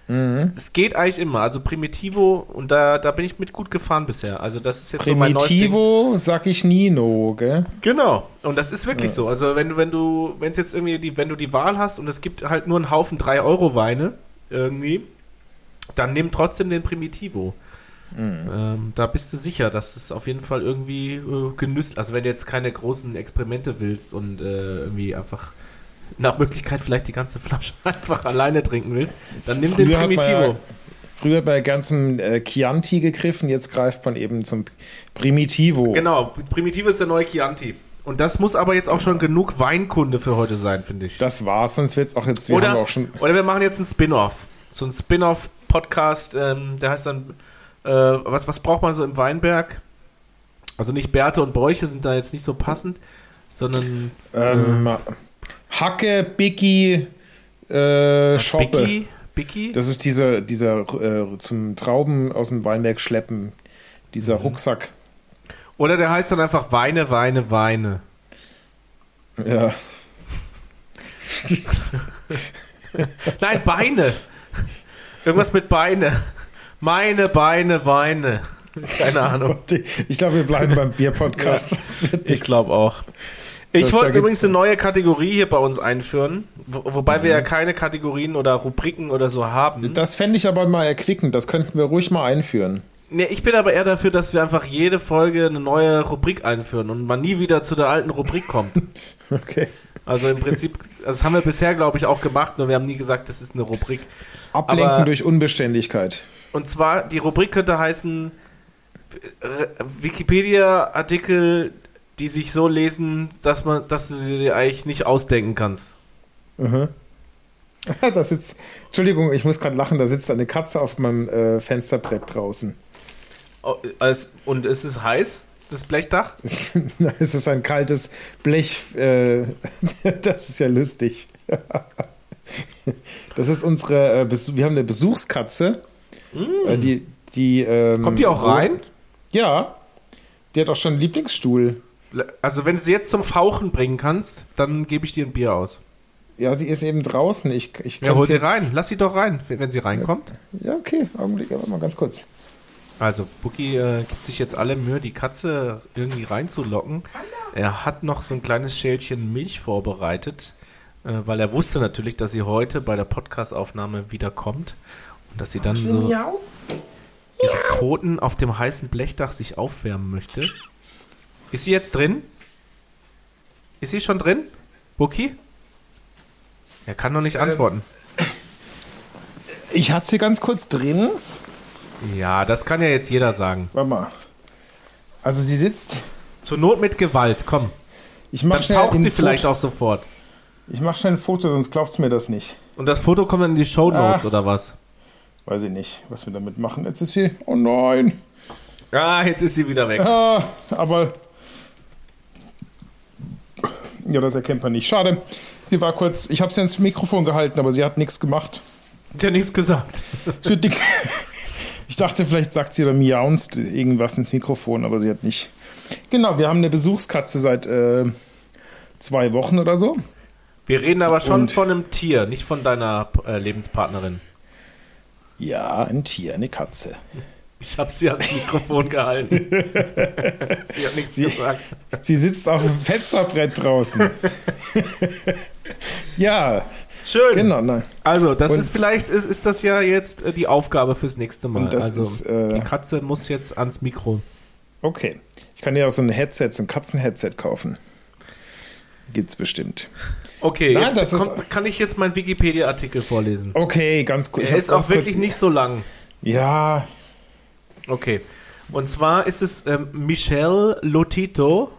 Mhm. Es geht eigentlich immer. Also Primitivo, und da, da bin ich mit gut gefahren bisher. Also das ist jetzt Primitivo, so mein Primitivo sag ich Nino, gell? Genau. Und das ist wirklich ja. so. Also wenn du, wenn du, wenn es jetzt irgendwie die, wenn du die Wahl hast und es gibt halt nur einen Haufen 3-Euro-Weine irgendwie, dann nimm trotzdem den Primitivo. Mhm. Ähm, da bist du sicher, dass es auf jeden Fall irgendwie äh, genüsst. Also wenn du jetzt keine großen Experimente willst und äh, irgendwie einfach nach Möglichkeit vielleicht die ganze Flasche [LAUGHS] einfach alleine trinken willst, dann nimm früher den Primitivo. früher bei ganzem äh, Chianti gegriffen, jetzt greift man eben zum Primitivo. Genau, Primitivo ist der neue Chianti. Und das muss aber jetzt auch schon genug Weinkunde für heute sein, finde ich. Das war's, sonst wird es auch jetzt. Wir oder, auch schon oder wir machen jetzt einen Spin-off. So ein Spin-off-Podcast, ähm, der heißt dann, äh, was, was braucht man so im Weinberg? Also nicht Bärte und Bräuche sind da jetzt nicht so passend, sondern. Ähm, äh, Hacke, Biggie, äh, Schoppe. Biggie? Biggie? Das ist dieser, dieser äh, zum Trauben aus dem Weinberg schleppen, dieser mhm. Rucksack. Oder der heißt dann einfach Weine, Weine, Weine. Ja. [LAUGHS] Nein, Beine. Irgendwas mit Beine. Meine Beine, Weine. Keine [LAUGHS] Ahnung. Ich glaube, wir bleiben beim Bier-Podcast. Ja, ich glaube auch. Ich wollte übrigens eine neue Kategorie hier bei uns einführen, wo, wobei mhm. wir ja keine Kategorien oder Rubriken oder so haben. Das fände ich aber mal erquickend, das könnten wir ruhig mal einführen. Nee, ich bin aber eher dafür, dass wir einfach jede Folge eine neue Rubrik einführen und man nie wieder zu der alten Rubrik kommt. [LAUGHS] okay. Also im Prinzip, also das haben wir bisher, glaube ich, auch gemacht, nur wir haben nie gesagt, das ist eine Rubrik. Ablenken aber, durch Unbeständigkeit. Und zwar, die Rubrik könnte heißen Wikipedia-Artikel die sich so lesen, dass man, dass du sie dir eigentlich nicht ausdenken kannst. Mhm. [LAUGHS] Da sitzt, Entschuldigung, ich muss gerade lachen, da sitzt eine Katze auf meinem äh, Fensterbrett draußen. Oh, als, und ist es heiß, das Blechdach? [LAUGHS] es ist ein kaltes Blech, äh, [LAUGHS] das ist ja lustig. das ist unsere, äh, wir haben eine Besuchskatze. Mm. die, die, ähm, Kommt die auch rein? Ja, die hat auch schon einen Lieblingsstuhl. Also wenn du sie jetzt zum Fauchen bringen kannst, dann gebe ich dir ein Bier aus. Ja, sie ist eben draußen. Ich, ich ja, hol sie rein. Lass sie doch rein, wenn sie reinkommt. Ja, okay. Augenblick, aber mal ganz kurz. Also, Buki äh, gibt sich jetzt alle Mühe, die Katze irgendwie reinzulocken. Er hat noch so ein kleines Schälchen Milch vorbereitet, äh, weil er wusste natürlich, dass sie heute bei der Podcastaufnahme wieder kommt und dass sie dann so ihre Pfoten auf dem heißen Blechdach sich aufwärmen möchte. Ist sie jetzt drin? Ist sie schon drin? Buki? Er kann noch nicht ähm, antworten. Ich hatte sie ganz kurz drin. Ja, das kann ja jetzt jeder sagen. Warte mal. Also sie sitzt. Zur Not mit Gewalt, komm. Ich mach Dann taucht sie vielleicht auch sofort. Ich mache schnell ein Foto, sonst glaubst du mir das nicht. Und das Foto kommt dann in die Show Notes Ah. oder was? Weiß ich nicht, was wir damit machen. Jetzt ist sie. Oh nein. Ah, jetzt ist sie wieder weg. Ah, aber. Ja, das erkennt man nicht. Schade. Sie war kurz. Ich habe sie ins Mikrofon gehalten, aber sie hat nichts gemacht. Hat ja nichts gesagt. Sie hat [LAUGHS] Ich dachte, vielleicht sagt sie oder miaunst irgendwas ins Mikrofon, aber sie hat nicht. Genau, wir haben eine Besuchskatze seit äh, zwei Wochen oder so. Wir reden aber schon Und- von einem Tier, nicht von deiner äh, Lebenspartnerin. Ja, ein Tier, eine Katze. Ich habe sie ans Mikrofon gehalten. [LAUGHS] sie hat nichts gesagt. Sie sitzt auf dem Fensterbrett draußen. ja, Schön. genau. Nein. Also, das Und- ist vielleicht, ist, ist das ja jetzt äh, die Aufgabe fürs nächste Mal. Also, ist, äh, die Katze muss jetzt ans Mikro. Okay. Ich kann dir auch so ein Headset, so ein Katzenheadset kaufen. Gibt's bestimmt. Okay, Nein, jetzt kommt, kann ich jetzt meinen Wikipedia-Artikel vorlesen. Okay, ganz gut. Ich Er ist auch wirklich nicht so lang. Ja, Okay. Und zwar ist es ähm, Michel Lotito.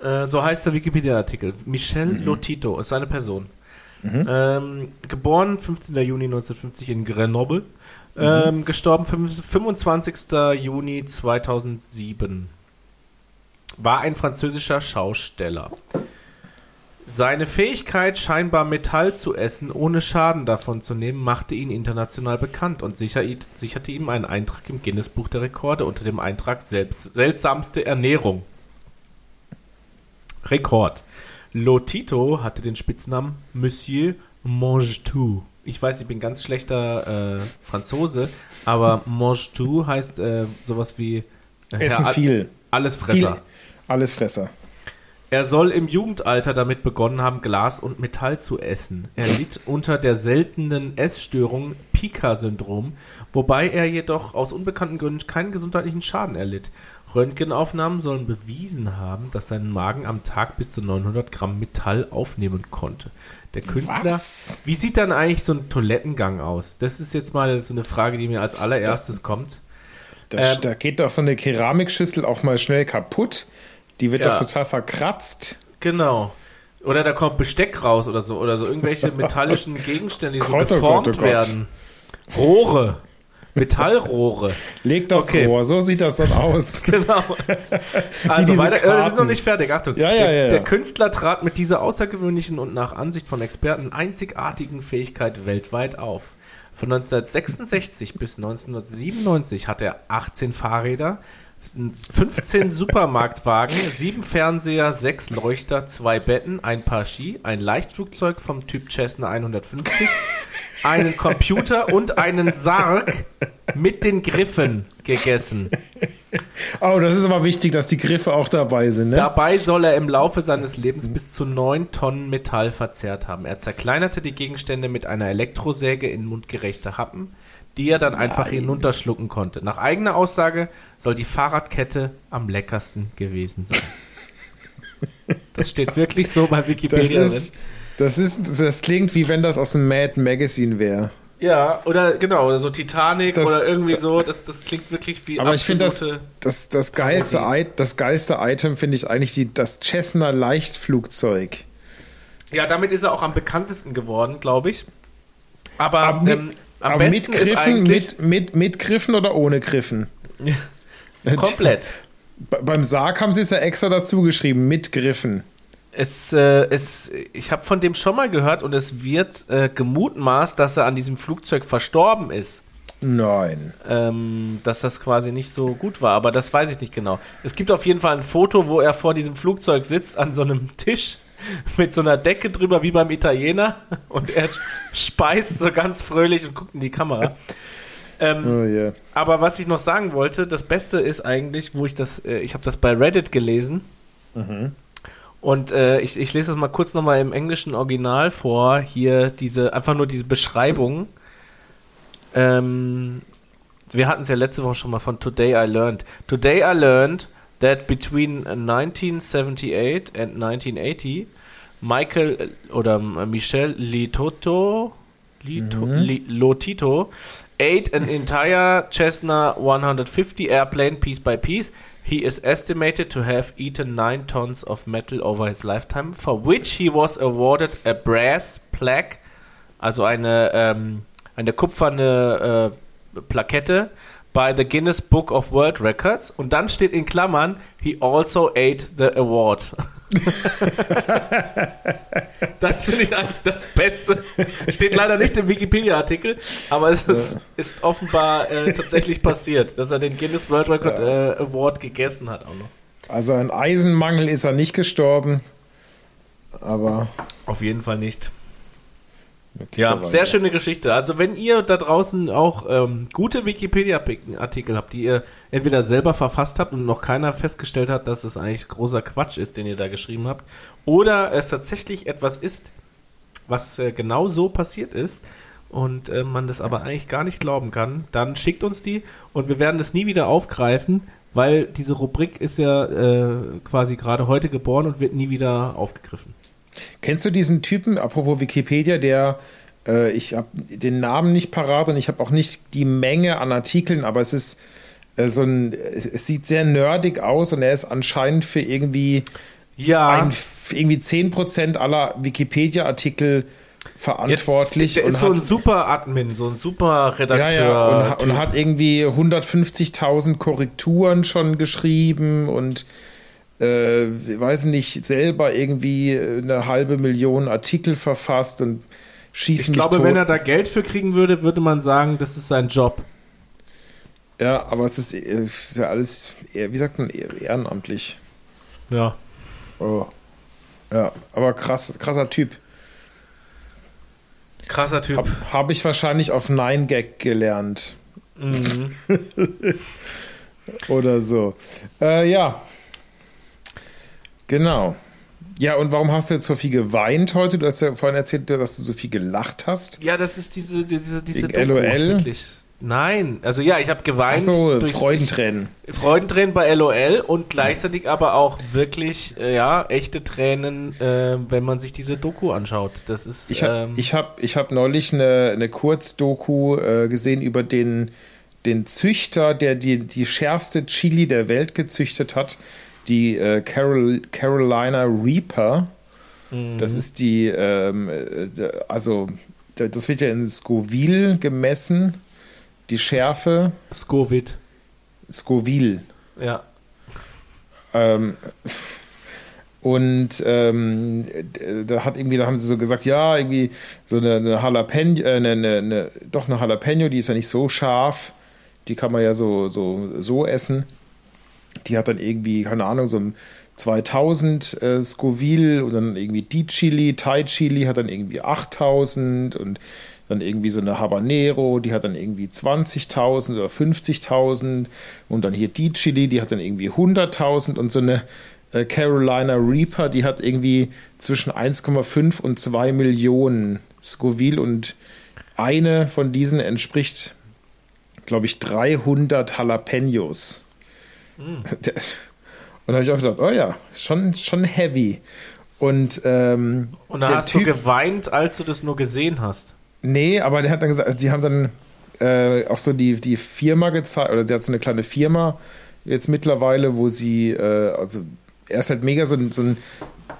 Äh, so heißt der Wikipedia-Artikel. Michel Mhm. Lotito ist eine Person. Ähm, geboren 15. Juni 1950 in Grenoble. Mhm. Ähm, gestorben 25. Juni 2007. War ein französischer Schausteller. Seine Fähigkeit, scheinbar Metall zu essen, ohne Schaden davon zu nehmen, machte ihn international bekannt und sicher, sicherte ihm einen Eintrag im Guinness-Buch der Rekorde unter dem Eintrag selbst, seltsamste Ernährung. Rekord. Lotito hatte den Spitznamen Monsieur Mange-Tout. Ich weiß, ich bin ganz schlechter äh, Franzose, aber Mange-Tout heißt äh, sowas wie äh, essen Herr viel. Allesfresser. Viel. Allesfresser. Er soll im Jugendalter damit begonnen haben, Glas und Metall zu essen. Er litt unter der seltenen Essstörung Pica-Syndrom, wobei er jedoch aus unbekannten Gründen keinen gesundheitlichen Schaden erlitt. Röntgenaufnahmen sollen bewiesen haben, dass sein Magen am Tag bis zu 900 Gramm Metall aufnehmen konnte. Der Künstler. Was? Wie sieht dann eigentlich so ein Toilettengang aus? Das ist jetzt mal so eine Frage, die mir als allererstes kommt. Da, Ähm, da geht doch so eine Keramikschüssel auch mal schnell kaputt. Die wird Ja. doch total verkratzt. Genau. Oder da kommt Besteck raus oder so. Oder so irgendwelche [LAUGHS] metallischen Gegenstände, die so Gott, geformt Gott, oh Gott. werden. Rohre. Metallrohre. Leg das Okay. Rohr, so sieht das dann aus. [LAUGHS] Genau. [LAUGHS] Also weiter, äh, wir sind noch nicht fertig. Achtung. Ja, ja, der, ja, ja. der Künstler trat mit dieser außergewöhnlichen und nach Ansicht von Experten einzigartigen Fähigkeit weltweit auf. Von 1966 bis 1997 hat er 18 Fahrräder, 15 Supermarktwagen, 7 Fernseher, 6 Leuchter, 2 Betten, ein Paar Ski, ein Leichtflugzeug vom Typ Cessna 150, einen Computer und einen Sarg mit den Griffen gegessen. Oh, das ist aber wichtig, dass die Griffe auch dabei sind. Ne? Dabei soll er im Laufe seines Lebens bis zu 9 Tonnen Metall verzehrt haben. Er zerkleinerte die Gegenstände mit einer Elektrosäge in mundgerechte Happen, die er dann einfach hinunterschlucken konnte. Nach eigener Aussage soll die Fahrradkette am leckersten gewesen sein. [LAUGHS] Das steht wirklich so bei das, Wikipedia ist, das, ist, das klingt wie wenn das aus dem Mad Magazine wäre. Ja, oder genau, oder so Titanic Das- oder irgendwie so. Das, das klingt wirklich wie Aber ich finde das, das, das, geilste. I- das geilste Item finde ich eigentlich die, das Cessna Leichtflugzeug. Ja, damit ist er auch am bekanntesten geworden, glaube ich. Aber, Aber ähm, am aber mit besten Griffen, mit, mit, mit Griffen oder ohne Griffen? komplett. Be- Beim Sarg haben sie es ja extra dazu geschrieben, mit Griffen. Es, äh, es, ich habe von dem schon mal gehört und es wird äh, gemutmaßt, dass er an diesem Flugzeug verstorben ist. Nein. Ähm, dass das quasi nicht so gut war, aber das weiß ich nicht genau. Es gibt auf jeden Fall ein Foto, wo er vor diesem Flugzeug sitzt an so einem Tisch [LAUGHS] mit so einer Decke drüber wie beim Italiener [LAUGHS] und er speist so ganz fröhlich und guckt in die Kamera. Ähm, Oh yeah. aber was ich noch sagen wollte, das Beste ist eigentlich, wo ich das, äh, ich habe das bei Reddit gelesen. Und äh, ich, ich lese das mal kurz nochmal im englischen Original vor. Hier diese, einfach nur diese Beschreibung. Ähm, wir hatten es ja letzte Woche schon mal von Today I Learned. Today I learned that between 1978 and 1980 Michael äh, oder äh, Michel Litoto, Lito, Li, Lotito ate an entire Cessna 150 airplane piece by piece. He is estimated to have eaten nine tons of metal over his lifetime, for which he was awarded a brass plaque, also eine, ähm, eine kupferne äh, Plakette, by the Guinness Book of World Records. Und dann steht in Klammern, he also ate the award. [LAUGHS] das finde ich eigentlich das Beste. Steht leider nicht im Wikipedia-Artikel, aber es ist, ist offenbar äh, tatsächlich passiert, dass er den Guinness World Record äh, Award gegessen hat auch noch. Also ein Eisenmangel ist er nicht gestorben, aber Auf jeden Fall nicht. Ja, sehr schöne Geschichte. Also wenn ihr da draußen auch ähm, gute Wikipedia-Artikel habt, die ihr entweder selber verfasst habt und noch keiner festgestellt hat, dass es eigentlich großer Quatsch ist, den ihr da geschrieben habt, oder es tatsächlich etwas ist, was äh, genau so passiert ist und äh, man das aber eigentlich gar nicht glauben kann, dann schickt uns die und wir werden das nie wieder aufgreifen, weil diese Rubrik ist ja äh, quasi gerade heute geboren und wird nie wieder aufgegriffen. Kennst du diesen Typen, apropos Wikipedia, der, äh, ich habe den Namen nicht parat und ich habe auch nicht die Menge an Artikeln, aber es ist äh, so ein, es sieht sehr nerdig aus und er ist anscheinend für irgendwie, Ja, ein, für irgendwie 10% aller Wikipedia-Artikel verantwortlich. der und ist so ein super Admin, so ein super Redakteur. ja, ja, und, und hat irgendwie 150.000 Korrekturen schon geschrieben und äh, weiß nicht, selber irgendwie eine halbe Million Artikel verfasst und schießt ich glaube, wenn er da Geld für kriegen würde, würde man sagen, das ist sein Job. ja, aber es ist, äh, ist ja alles, eher, wie sagt man, ehrenamtlich. Ja. Oh. Ja, aber krass, krasser Typ. Krasser Typ. Habe hab ich wahrscheinlich auf 9gag gelernt. Mhm. [LAUGHS] Oder so. Äh, ja. Genau. Ja, und warum hast du jetzt so viel geweint heute? Du hast ja vorhin erzählt, dass du so viel gelacht hast. Ja, das ist diese, diese, diese Wegen LOL? wirklich. Nein, also ja, ich habe geweint. Achso, durchs- Freudentränen. Freudentränen bei LOL und gleichzeitig aber auch wirklich, äh, ja, echte Tränen, äh, wenn man sich diese Doku anschaut. Das ist, Ich habe ähm, ich hab, ich hab neulich eine, eine Kurzdoku äh, gesehen über den, den Züchter, der die, die schärfste Chili der Welt gezüchtet hat, die äh, Carol, Carolina Reaper. Mhm. Das ist die, ähm, äh, also da- das wird ja in Scoville gemessen, die Schärfe. Scoville. Scoville. Ja. Ähm, und ähm, da hat irgendwie, da haben sie so gesagt, ja, irgendwie so eine, eine Jalapeno, äh, eine, eine, eine, doch eine Jalapeno, die ist ja nicht so scharf, die kann man ja so, so, so essen. Die hat dann irgendwie, keine Ahnung, so ein 2000 äh, Scoville und dann irgendwie die Chili, Thai Chili hat dann irgendwie 8000 und dann irgendwie so eine Habanero, die hat dann irgendwie 20.000 oder 50.000 und dann hier die Chili, die hat dann irgendwie 100.000 und so eine äh, Carolina Reaper, die hat irgendwie zwischen 1,5 und 2 Millionen Scoville und eine von diesen entspricht, glaube ich, 300 Jalapenos. [LAUGHS] Der- Und da habe ich auch gedacht, oh ja, schon, schon heavy. Und, ähm, Und da hast du geweint, als du das nur gesehen hast. Nee, aber der hat dann gesagt, also die haben dann äh, auch so die, die Firma gezeigt, oder der hat so eine kleine Firma jetzt mittlerweile, wo sie, äh, also er ist halt mega so, ein- so ein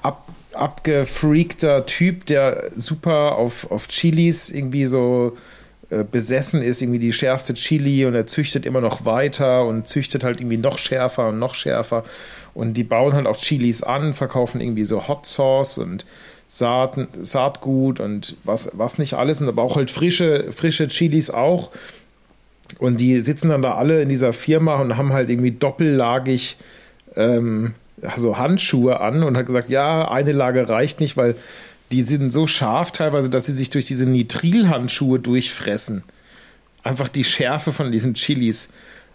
ab, abgefreakter Typ, der super auf, auf Chilis irgendwie so äh, besessen ist, irgendwie die schärfste Chili und er züchtet immer noch weiter und züchtet halt irgendwie noch schärfer und noch schärfer. Und die bauen halt auch Chilis an, verkaufen irgendwie so Hot Sauce und Saat, Saatgut und was, was nicht alles und aber auch halt frische, frische Chilis auch. Und die sitzen dann da alle in dieser Firma und haben halt irgendwie doppellagig ähm, so Handschuhe an und hat gesagt, ja, eine Lage reicht nicht, weil die sind so scharf teilweise, dass sie sich durch diese Nitrilhandschuhe durchfressen. Einfach die Schärfe von diesen Chilis.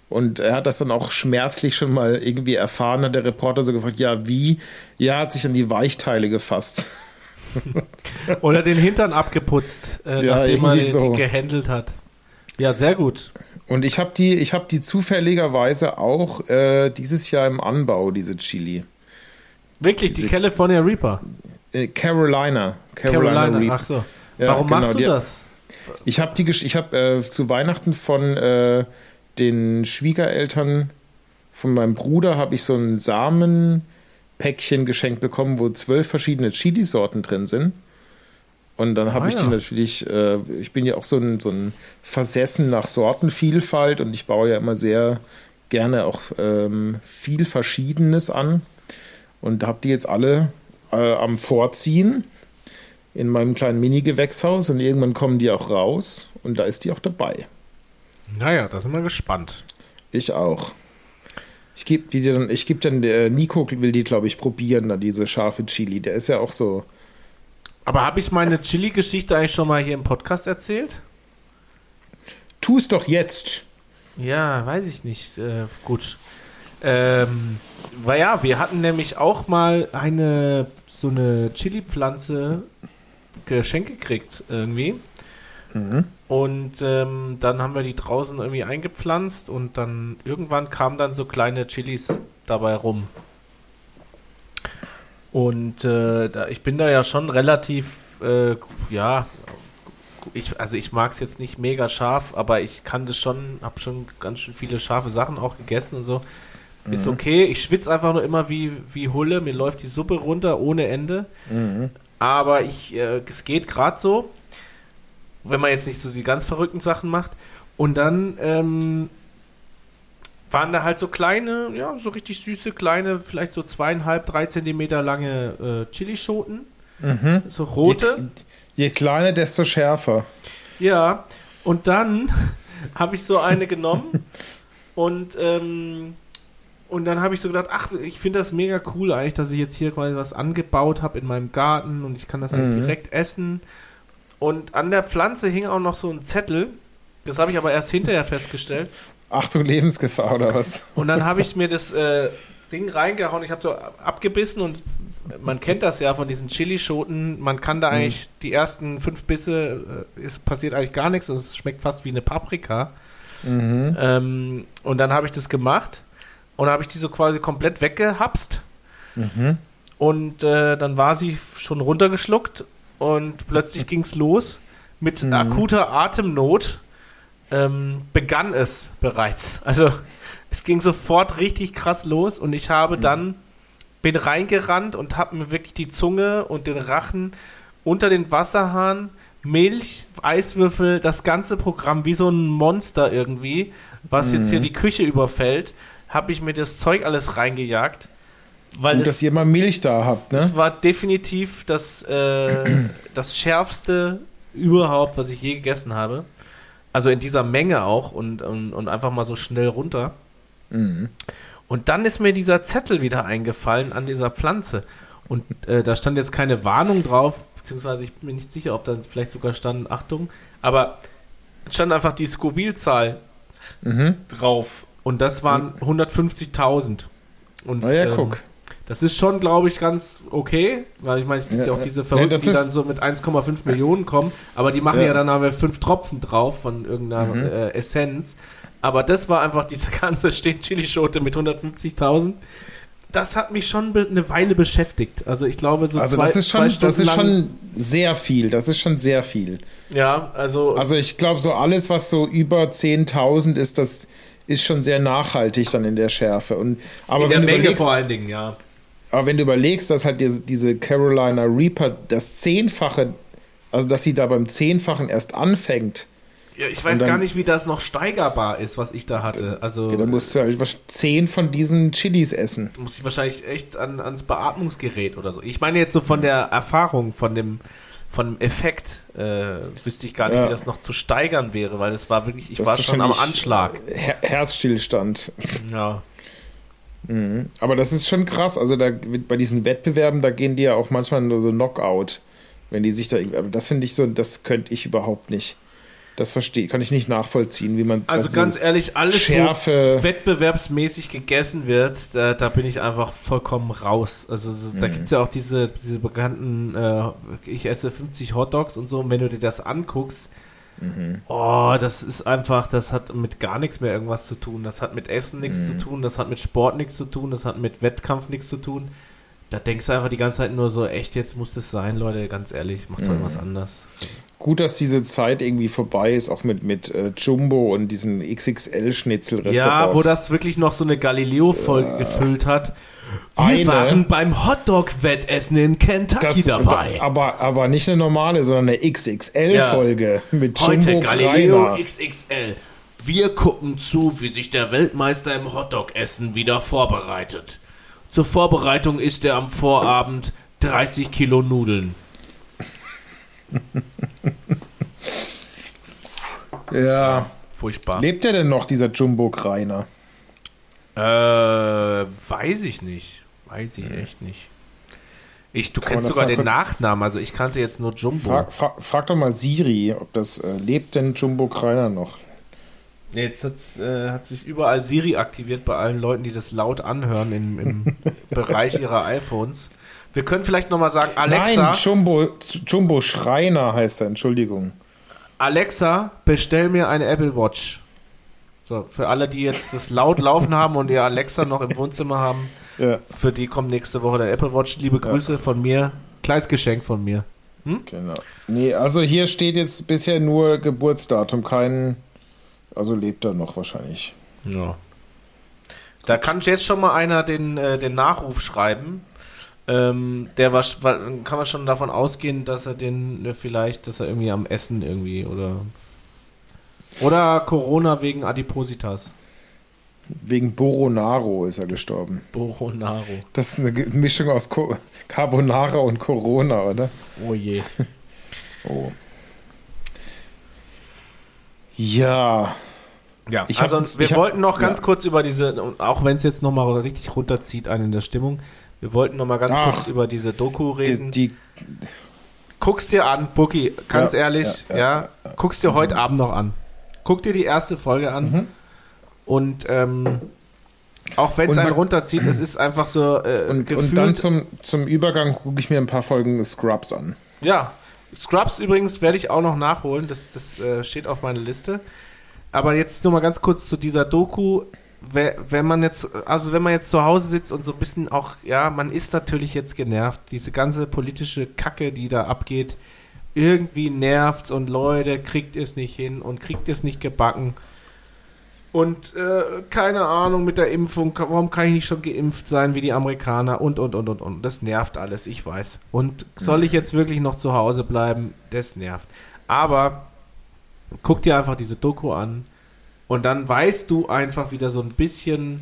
Und er hat das dann auch schmerzlich schon mal irgendwie erfahren, hat der Reporter so gefragt, ja, wie? Ja, hat sich an die Weichteile gefasst. [LAUGHS] Oder den Hintern abgeputzt, äh, Ja, nachdem man irgendwie die so. gehandelt hat. Ja, sehr gut. Und ich habe die, ich habe die zufälligerweise auch äh, dieses Jahr im Anbau, diese Chili. Wirklich, die Diese- California Reaper. Äh, Carolina. Carolina, Carolina, Reaper. ach so. Ja, Warum genau, machst du die- das? Ich habe die, gesch- ich habe äh, zu Weihnachten von äh, den Schwiegereltern von meinem Bruder habe ich so ein Samenpäckchen geschenkt bekommen, wo zwölf verschiedene Chili-Sorten drin sind. Und dann habe Ah, ich die ja. natürlich, äh, ich bin ja auch so ein, so ein Versessen nach Sortenvielfalt und ich baue ja immer sehr gerne auch ähm, viel Verschiedenes an. Und habe die jetzt alle äh, am Vorziehen in meinem kleinen Mini-Gewächshaus und irgendwann kommen die auch raus und da ist die auch dabei. Naja, da sind wir gespannt. Ich auch. Ich gebe die dann, ich gebe dann, der Nico will die, glaube ich, probieren, da diese scharfe Chili. Der ist ja auch so. Aber habe ich meine Chili-Geschichte eigentlich schon mal hier im Podcast erzählt? Tu es doch jetzt. Ja, weiß ich nicht. Äh, gut. Ähm, weil ja, wir hatten nämlich auch mal eine so eine Chili-Pflanze geschenkt gekriegt irgendwie. Und ähm, dann haben wir die draußen irgendwie eingepflanzt und dann irgendwann kamen dann so kleine Chilis dabei rum. Und äh, da, ich bin da ja schon relativ, äh, ja, ich, also ich mag es jetzt nicht mega scharf, aber ich kann das schon, habe schon ganz schön viele scharfe Sachen auch gegessen und so. Ist okay. Ich schwitze einfach nur immer wie, wie Hulle. Mir läuft die Suppe runter ohne Ende. Aber ich, äh, es geht gerade so, wenn man jetzt nicht so die ganz verrückten Sachen macht. Und dann ähm, waren da halt so kleine, ja, so richtig süße, kleine, vielleicht so zweieinhalb, drei Zentimeter lange äh, Chilischoten. So rote. Je, je kleiner, desto schärfer. Ja, und dann [LAUGHS] habe ich so eine genommen [LAUGHS] und, ähm, und dann habe ich so gedacht, ach, ich finde das mega cool eigentlich, dass ich jetzt hier quasi was angebaut habe in meinem Garten und ich kann das eigentlich Mhm. direkt essen. Und an der Pflanze hing auch noch so ein Zettel. Das habe ich aber erst hinterher festgestellt. Achtung, Lebensgefahr oder was? Und dann habe ich mir das äh, Ding reingehauen. Ich habe so abgebissen und man kennt das ja von diesen Chilischoten. Man kann da eigentlich die ersten fünf Bisse, äh, ist passiert eigentlich gar nichts. Es schmeckt fast wie eine Paprika. Ähm, und dann habe ich das gemacht und habe ich die so quasi komplett weggehapst. Und äh, dann war sie schon runtergeschluckt und plötzlich [LAUGHS] ging es los. Mit akuter Atemnot ähm, begann es bereits. Also es ging sofort richtig krass los und ich habe dann, bin reingerannt und habe mir wirklich die Zunge und den Rachen unter den Wasserhahn, Milch, Eiswürfel, das ganze Programm wie so ein Monster irgendwie, was jetzt hier die Küche überfällt, habe ich mir das Zeug alles reingejagt. Weil Gut, das dass ihr mal Milch da habt, ne? das war definitiv das, äh, [CLEARS THROAT] das schärfste überhaupt, was ich je gegessen habe. Also in dieser Menge auch und, und, und einfach mal so schnell runter. Und dann ist mir dieser Zettel wieder eingefallen an dieser Pflanze. Und äh, da stand jetzt keine Warnung drauf, beziehungsweise ich bin mir nicht sicher, ob da vielleicht sogar stand, Achtung, aber es stand einfach die Scoville-Zahl drauf. Und das waren 150.000. Und, Na ja, ähm, guck. das ist schon, glaube ich, ganz okay, weil ich meine, es gibt ja, Ja, auch diese Nee, Verrückten, das die dann so mit 1,5 Millionen kommen, aber die machen ja, Ja. dann aber fünf Tropfen drauf von irgendeiner Mhm. äh, Essenz. Aber das war einfach diese ganze Stehen-Chili-Schote mit 150.000. Das hat mich schon eine Weile beschäftigt. Also ich glaube, so Also zwei, das ist schon, das ist lang- schon sehr viel. Das ist schon sehr viel. Ja, also, Also ich glaube, so alles, was so über 10.000 ist, das ist schon sehr nachhaltig dann in der Schärfe. Und, aber, in der wenn du Menge überlegst, vor allen Dingen, ja. aber wenn du überlegst, dass halt diese, Carolina Reaper das Zehnfache, also dass sie da beim Zehnfachen erst anfängt, ja ich weiß dann- gar nicht, wie das noch steigerbar ist, was ich da hatte. Also ja, dann musst du halt zehn von diesen Chilis essen. muss ich wahrscheinlich echt an, ans Beatmungsgerät oder so. Ich meine jetzt so von der Erfahrung, von dem, von dem Effekt, äh, wüsste ich gar nicht, Ja. wie das noch zu steigern wäre, weil es war wirklich, ich Das war schon am wahrscheinlich, Anschlag. äh, Her Herzstillstand. Ja. Aber das ist schon krass. Also da bei diesen Wettbewerben, da gehen die ja auch manchmal nur so Knockout, wenn die sich da. Aber das finde ich so, das könnte ich überhaupt nicht. Das verstehe, kann ich nicht nachvollziehen, wie man. Also ganz ehrlich, alles Schärfe. wettbewerbsmäßig gegessen wird, da, da bin ich einfach vollkommen raus. Also so, Mhm. da gibt es ja auch diese, diese bekannten, äh, ich esse 50 Hotdogs und so, und wenn du dir das anguckst, Mhm. oh, das ist einfach, das hat mit gar nichts mehr irgendwas zu tun. Das hat mit Essen nichts Mhm. zu tun, das hat mit Sport nichts zu tun, das hat mit Wettkampf nichts zu tun. Da denkst du einfach die ganze Zeit nur so, echt, jetzt muss das sein, Leute, ganz ehrlich, macht doch Mhm. was anders. Gut, dass diese Zeit irgendwie vorbei ist, auch mit, mit äh, Jumbo und diesen XXL-Schnitzel-Restaurants. Ja, wo das wirklich noch so eine Galileo-Folge gefüllt hat. Wir Eine. waren beim Hotdog-Wettessen in Kentucky das, dabei. da- aber, aber nicht eine normale, sondern eine XXL-Folge mit Heute Jumbo Galileo Greiner. XXL. Wir gucken zu, wie sich der Weltmeister im Hotdog-Essen wieder vorbereitet. Zur Vorbereitung isst er am Vorabend 30 Kilo Nudeln. [LAUGHS] Ja. Furchtbar. Lebt der denn noch, dieser Jumbo Greiner? Äh, weiß ich nicht. Weiß ich echt nicht. Ich, du Kann kennst sogar den Nachnamen, also ich kannte jetzt nur Jumbo. Frag, frag, frag doch mal Siri, ob das äh, lebt denn Jumbo Greiner noch? Jetzt äh, hat sich überall Siri aktiviert bei allen Leuten, die das laut anhören im, im [LAUGHS] Bereich ihrer iPhones. Wir können vielleicht nochmal sagen, Alexa, Nein, Jumbo, Jumbo Schreiner heißt er, Entschuldigung. Alexa, bestell mir eine Apple Watch. So, für alle, die jetzt das laut laufen haben und ihr Alexa noch im Wohnzimmer haben, Ja, für die kommt nächste Woche der Apple Watch. Liebe Grüße von mir. Kleines Geschenk von mir. genau. Nee, also hier steht jetzt bisher nur Geburtsdatum, kein. Also lebt er noch wahrscheinlich. Ja. Da kann jetzt schon mal einer den, äh, den Nachruf schreiben. Ähm, der war, war, kann man schon davon ausgehen, dass er den äh, vielleicht, dass er irgendwie am Essen irgendwie oder oder Corona wegen Adipositas. Wegen Boronaro ist er gestorben. Boronaro. Das ist eine Mischung aus Co Carbonara und Corona, oder? Oh je. [LAUGHS] Oh. Ja. Ja, Ich hab- also wir hab- wollten noch ganz ja. kurz über diese, auch wenn es jetzt nochmal richtig runterzieht einen in der Stimmung, wir wollten nochmal ganz Ach. kurz über diese Doku Die, reden. die, Guck's dir an, Bucky, ganz Ja, ehrlich, ja, ja, ja, guck's dir heute Abend noch an. Guck dir die erste Folge an Mhm. und ähm, auch wenn es einen runterzieht, es ist einfach so äh, und, gefühlt. und dann zum, zum Übergang gucke ich mir ein paar Folgen Scrubs an. ja, Scrubs übrigens werde ich auch noch nachholen, das, das äh, steht auf meiner Liste. Aber jetzt nur mal ganz kurz zu dieser Doku. Wenn man jetzt, also wenn man jetzt zu Hause sitzt und so ein bisschen auch, ja, man ist natürlich jetzt genervt. Diese ganze politische Kacke, die da abgeht, irgendwie nervt's und Leute, kriegt es nicht hin und kriegt es nicht gebacken. Und äh, keine Ahnung mit der Impfung, warum kann ich nicht schon geimpft sein wie die Amerikaner und und und und und. Das nervt alles, ich weiß. Und soll ich jetzt wirklich noch zu Hause bleiben? Das nervt. Aber guck dir einfach diese Doku an und dann weißt du einfach wieder so ein bisschen,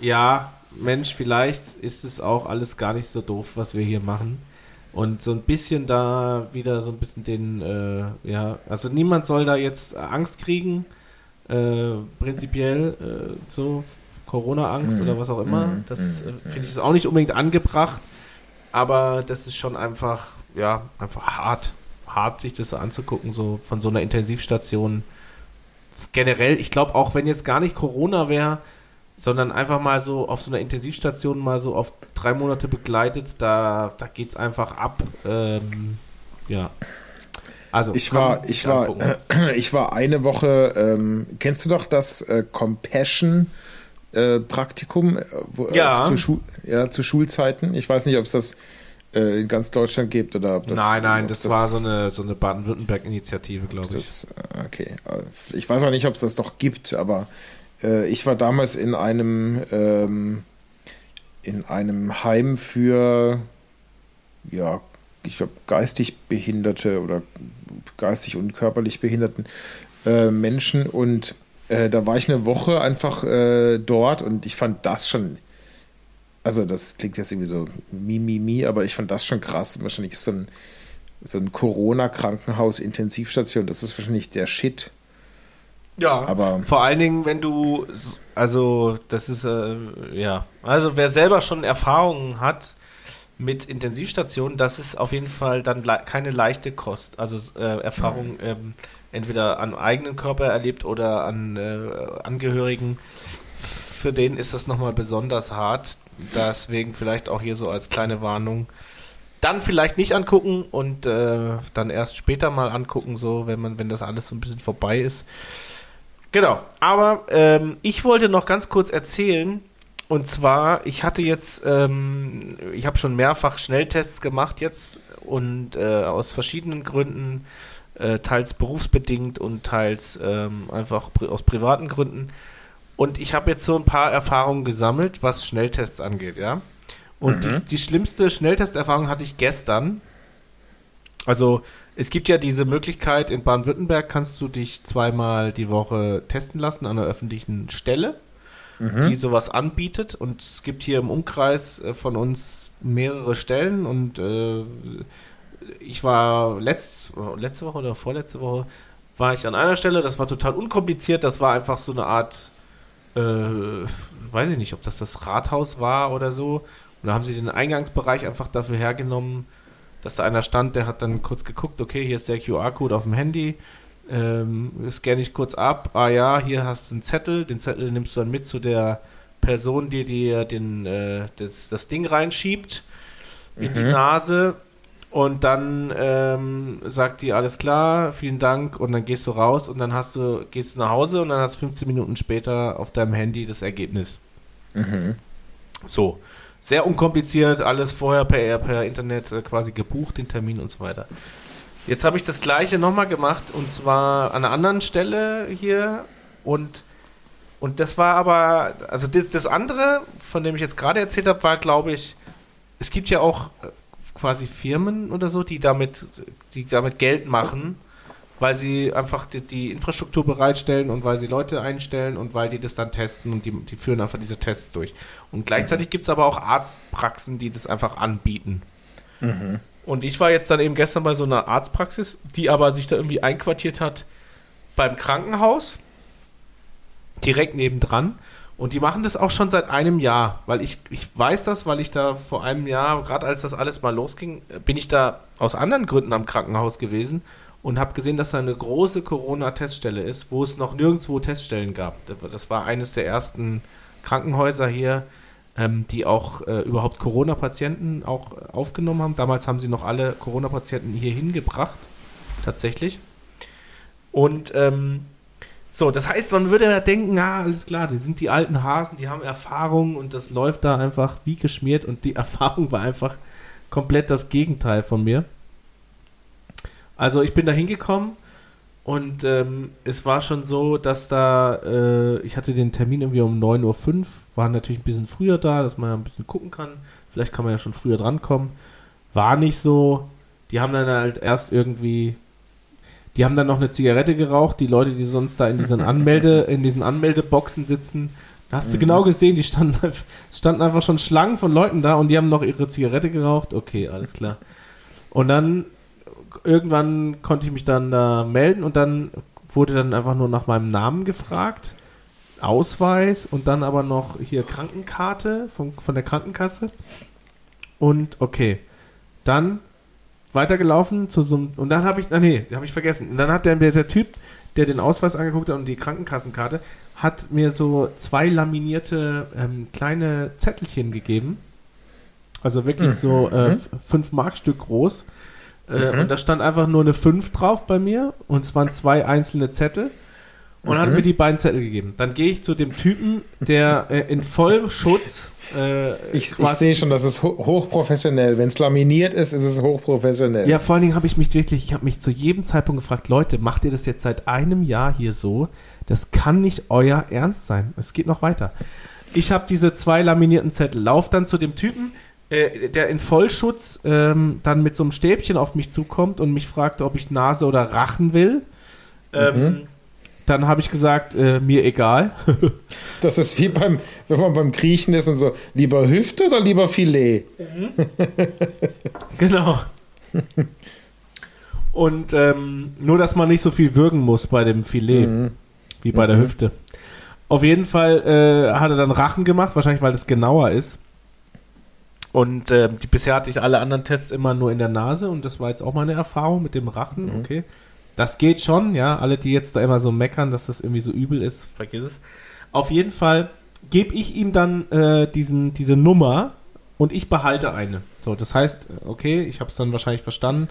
ja, Mensch, vielleicht ist es auch alles gar nicht so doof, was wir hier machen. Und so ein bisschen da wieder so ein bisschen den, äh, ja, also niemand soll da jetzt Angst kriegen, äh, prinzipiell, äh, so Corona-Angst oder was auch immer. Das äh, finde ich ist auch nicht unbedingt angebracht, aber das ist schon einfach, ja, einfach hart, hart sich das so anzugucken, so von so einer Intensivstation. Generell, ich glaube auch, wenn jetzt gar nicht Corona wäre, sondern einfach mal so auf so einer Intensivstation mal so auf drei Monate begleitet, da, da geht es einfach ab. Ähm, ja. Also, Ich war, ich war, angucken. [CLEARS THROAT] ich war eine Woche, ähm, kennst du doch das äh, Compassion äh, Praktikum äh, wo, äh, Ja. zu, Schu ja, zu Schulzeiten? Ich weiß nicht, ob es das äh, in ganz Deutschland gibt oder ob das. nein, nein, ob das, war so eine, so eine Baden-Württemberg-Initiative, glaube ich. Das, äh, okay. Ich weiß auch nicht, ob es das doch gibt, aber äh, ich war damals in einem ähm, in einem Heim für ja, ich glaube geistig Behinderte oder geistig und körperlich behinderten äh, Menschen und äh, da war ich eine Woche einfach äh, dort und ich fand das schon also das klingt jetzt irgendwie so mi, mi, mi, aber ich fand das schon krass. Wahrscheinlich ist so ein, so ein Corona-Krankenhaus-Intensivstation, das ist wahrscheinlich der Shit. Ja, Aber- vor allen Dingen, wenn du, also das ist, äh, ja, also wer selber schon Erfahrungen hat mit Intensivstationen, das ist auf jeden Fall dann le keine leichte Kost. Also äh, Erfahrung ähm, entweder an eigenen Körper erlebt oder an äh, Angehörigen. Für den ist das nochmal besonders hart. Deswegen vielleicht auch hier so als kleine Warnung. Dann vielleicht nicht angucken und äh, dann erst später mal angucken, so wenn man, wenn das alles so ein bisschen vorbei ist. Genau, aber ähm, ich wollte noch ganz kurz erzählen, und zwar, ich hatte jetzt, ähm, ich habe schon mehrfach Schnelltests gemacht jetzt und äh, aus verschiedenen Gründen, äh, teils berufsbedingt und teils ähm, einfach pri aus privaten Gründen. Und ich habe jetzt so ein paar Erfahrungen gesammelt, was Schnelltests angeht, ja. Und die, die schlimmste Schnelltesterfahrung hatte ich gestern. Also es gibt ja diese Möglichkeit, in Baden-Württemberg kannst du dich zweimal die Woche testen lassen an einer öffentlichen Stelle, die sowas anbietet. Und es gibt hier im Umkreis äh, von uns mehrere Stellen und äh, ich war letzt, letzte Woche oder vorletzte Woche war ich an einer Stelle, das war total unkompliziert, das war einfach so eine Art, äh, weiß ich nicht, ob das das Rathaus war oder so. Und da haben sie den Eingangsbereich einfach dafür hergenommen, dass da einer stand, der hat dann kurz geguckt, okay, hier ist der QR-Code auf dem Handy, ähm, scanne ich kurz ab, ah ja, hier hast du einen Zettel, den Zettel nimmst du dann mit zu der Person, die dir den, äh, das, das Ding reinschiebt in die Nase und dann ähm, sagt die, alles klar, vielen Dank und dann gehst du raus und dann hast du, gehst du nach Hause und dann hast du 15 Minuten später auf deinem Handy das Ergebnis. So. Sehr unkompliziert, alles vorher per, per Internet äh, quasi gebucht, den Termin und so weiter. Jetzt habe ich das gleiche nochmal gemacht und zwar an einer anderen Stelle hier und und das war aber, also das, das andere, von dem ich jetzt gerade erzählt habe, war glaube ich, es gibt ja auch quasi Firmen oder so, die damit, die damit Geld machen, weil sie einfach die, die Infrastruktur bereitstellen und weil sie Leute einstellen und weil die das dann testen und die, die führen einfach diese Tests durch. Und gleichzeitig gibt es aber auch Arztpraxen, die das einfach anbieten. Und ich war jetzt dann eben gestern bei so einer Arztpraxis, die aber sich da irgendwie einquartiert hat beim Krankenhaus, direkt nebendran. Und die machen das auch schon seit einem Jahr, weil ich, ich weiß das, weil ich da vor einem Jahr, gerade als das alles mal losging, bin ich da aus anderen Gründen am Krankenhaus gewesen und habe gesehen, dass da eine große Corona-Teststelle ist, wo es noch nirgendwo Teststellen gab. Das war eines der ersten Krankenhäuser hier, ähm, die auch äh, überhaupt Corona-Patienten auch aufgenommen haben. Damals haben sie noch alle Corona-Patienten hier hingebracht, tatsächlich. Und ähm, so, das heißt, man würde ja denken, ah, alles klar, die sind die alten Hasen, die haben Erfahrung und das läuft da einfach wie geschmiert und die [LAUGHS] Erfahrung war einfach komplett das Gegenteil von mir. Also ich bin da hingekommen und ähm, es war schon so, dass da, äh, ich hatte den Termin irgendwie um 9.05 Uhr, war natürlich ein bisschen früher da, dass man ja ein bisschen gucken kann. Vielleicht kann man ja schon früher drankommen. War nicht so. Die haben dann halt erst irgendwie die haben dann noch eine Zigarette geraucht, die Leute, die sonst da in diesen [LAUGHS] Anmelde, in diesen Anmeldeboxen sitzen. Da hast du genau gesehen, die standen, [LAUGHS] standen einfach schon Schlangen von Leuten da und die haben noch ihre Zigarette geraucht. Okay, alles klar. Und dann irgendwann konnte ich mich dann da melden und dann wurde dann einfach nur nach meinem Namen gefragt. Ausweis und dann aber noch hier Krankenkarte von, von der Krankenkasse. Und okay. Dann weitergelaufen zu so einem, und dann habe ich, ah nee, habe ich vergessen. Und dann hat der, der, der Typ, der den Ausweis angeguckt hat und die Krankenkassenkarte, hat mir so zwei laminierte ähm, kleine Zettelchen gegeben. Also wirklich so äh, f- fünf Markstück groß. Äh, Und da stand einfach nur eine 5 drauf bei mir und es waren zwei einzelne Zettel. Und hat mir die beiden Zettel gegeben. Dann gehe ich zu dem Typen, der äh, in Vollschutz äh, Ich, ich sehe schon, das ist ho hochprofessionell. Wenn es laminiert ist, ist es hochprofessionell. Ja, vor allen Dingen habe ich mich wirklich, ich habe mich zu jedem Zeitpunkt gefragt, Leute, macht ihr das jetzt seit einem Jahr hier so? Das kann nicht euer Ernst sein. Es geht noch weiter. Ich habe diese zwei laminierten Zettel, lauf dann zu dem Typen, äh, der in Vollschutz ähm, dann mit so einem Stäbchen auf mich zukommt und mich fragt, ob ich Nase oder Rachen will. Ähm, Dann habe ich gesagt, äh, mir egal. [LAUGHS] Das ist wie beim, wenn man beim Griechen ist und so, lieber Hüfte oder lieber Filet? [LAUGHS] Genau. Und ähm, nur, dass man nicht so viel würgen muss bei dem Filet, wie bei der Hüfte. Auf jeden Fall äh, hat er dann Rachen gemacht, wahrscheinlich weil das genauer ist. Und äh, die, bisher hatte ich alle anderen Tests immer nur in der Nase und das war jetzt auch mal eine Erfahrung mit dem Rachen, okay. Das geht schon, ja. Alle, die jetzt da immer so meckern, dass das irgendwie so übel ist, vergiss es. Auf jeden Fall gebe ich ihm dann äh, diesen, diese Nummer und ich behalte eine. So, das heißt, okay, ich habe es dann wahrscheinlich verstanden.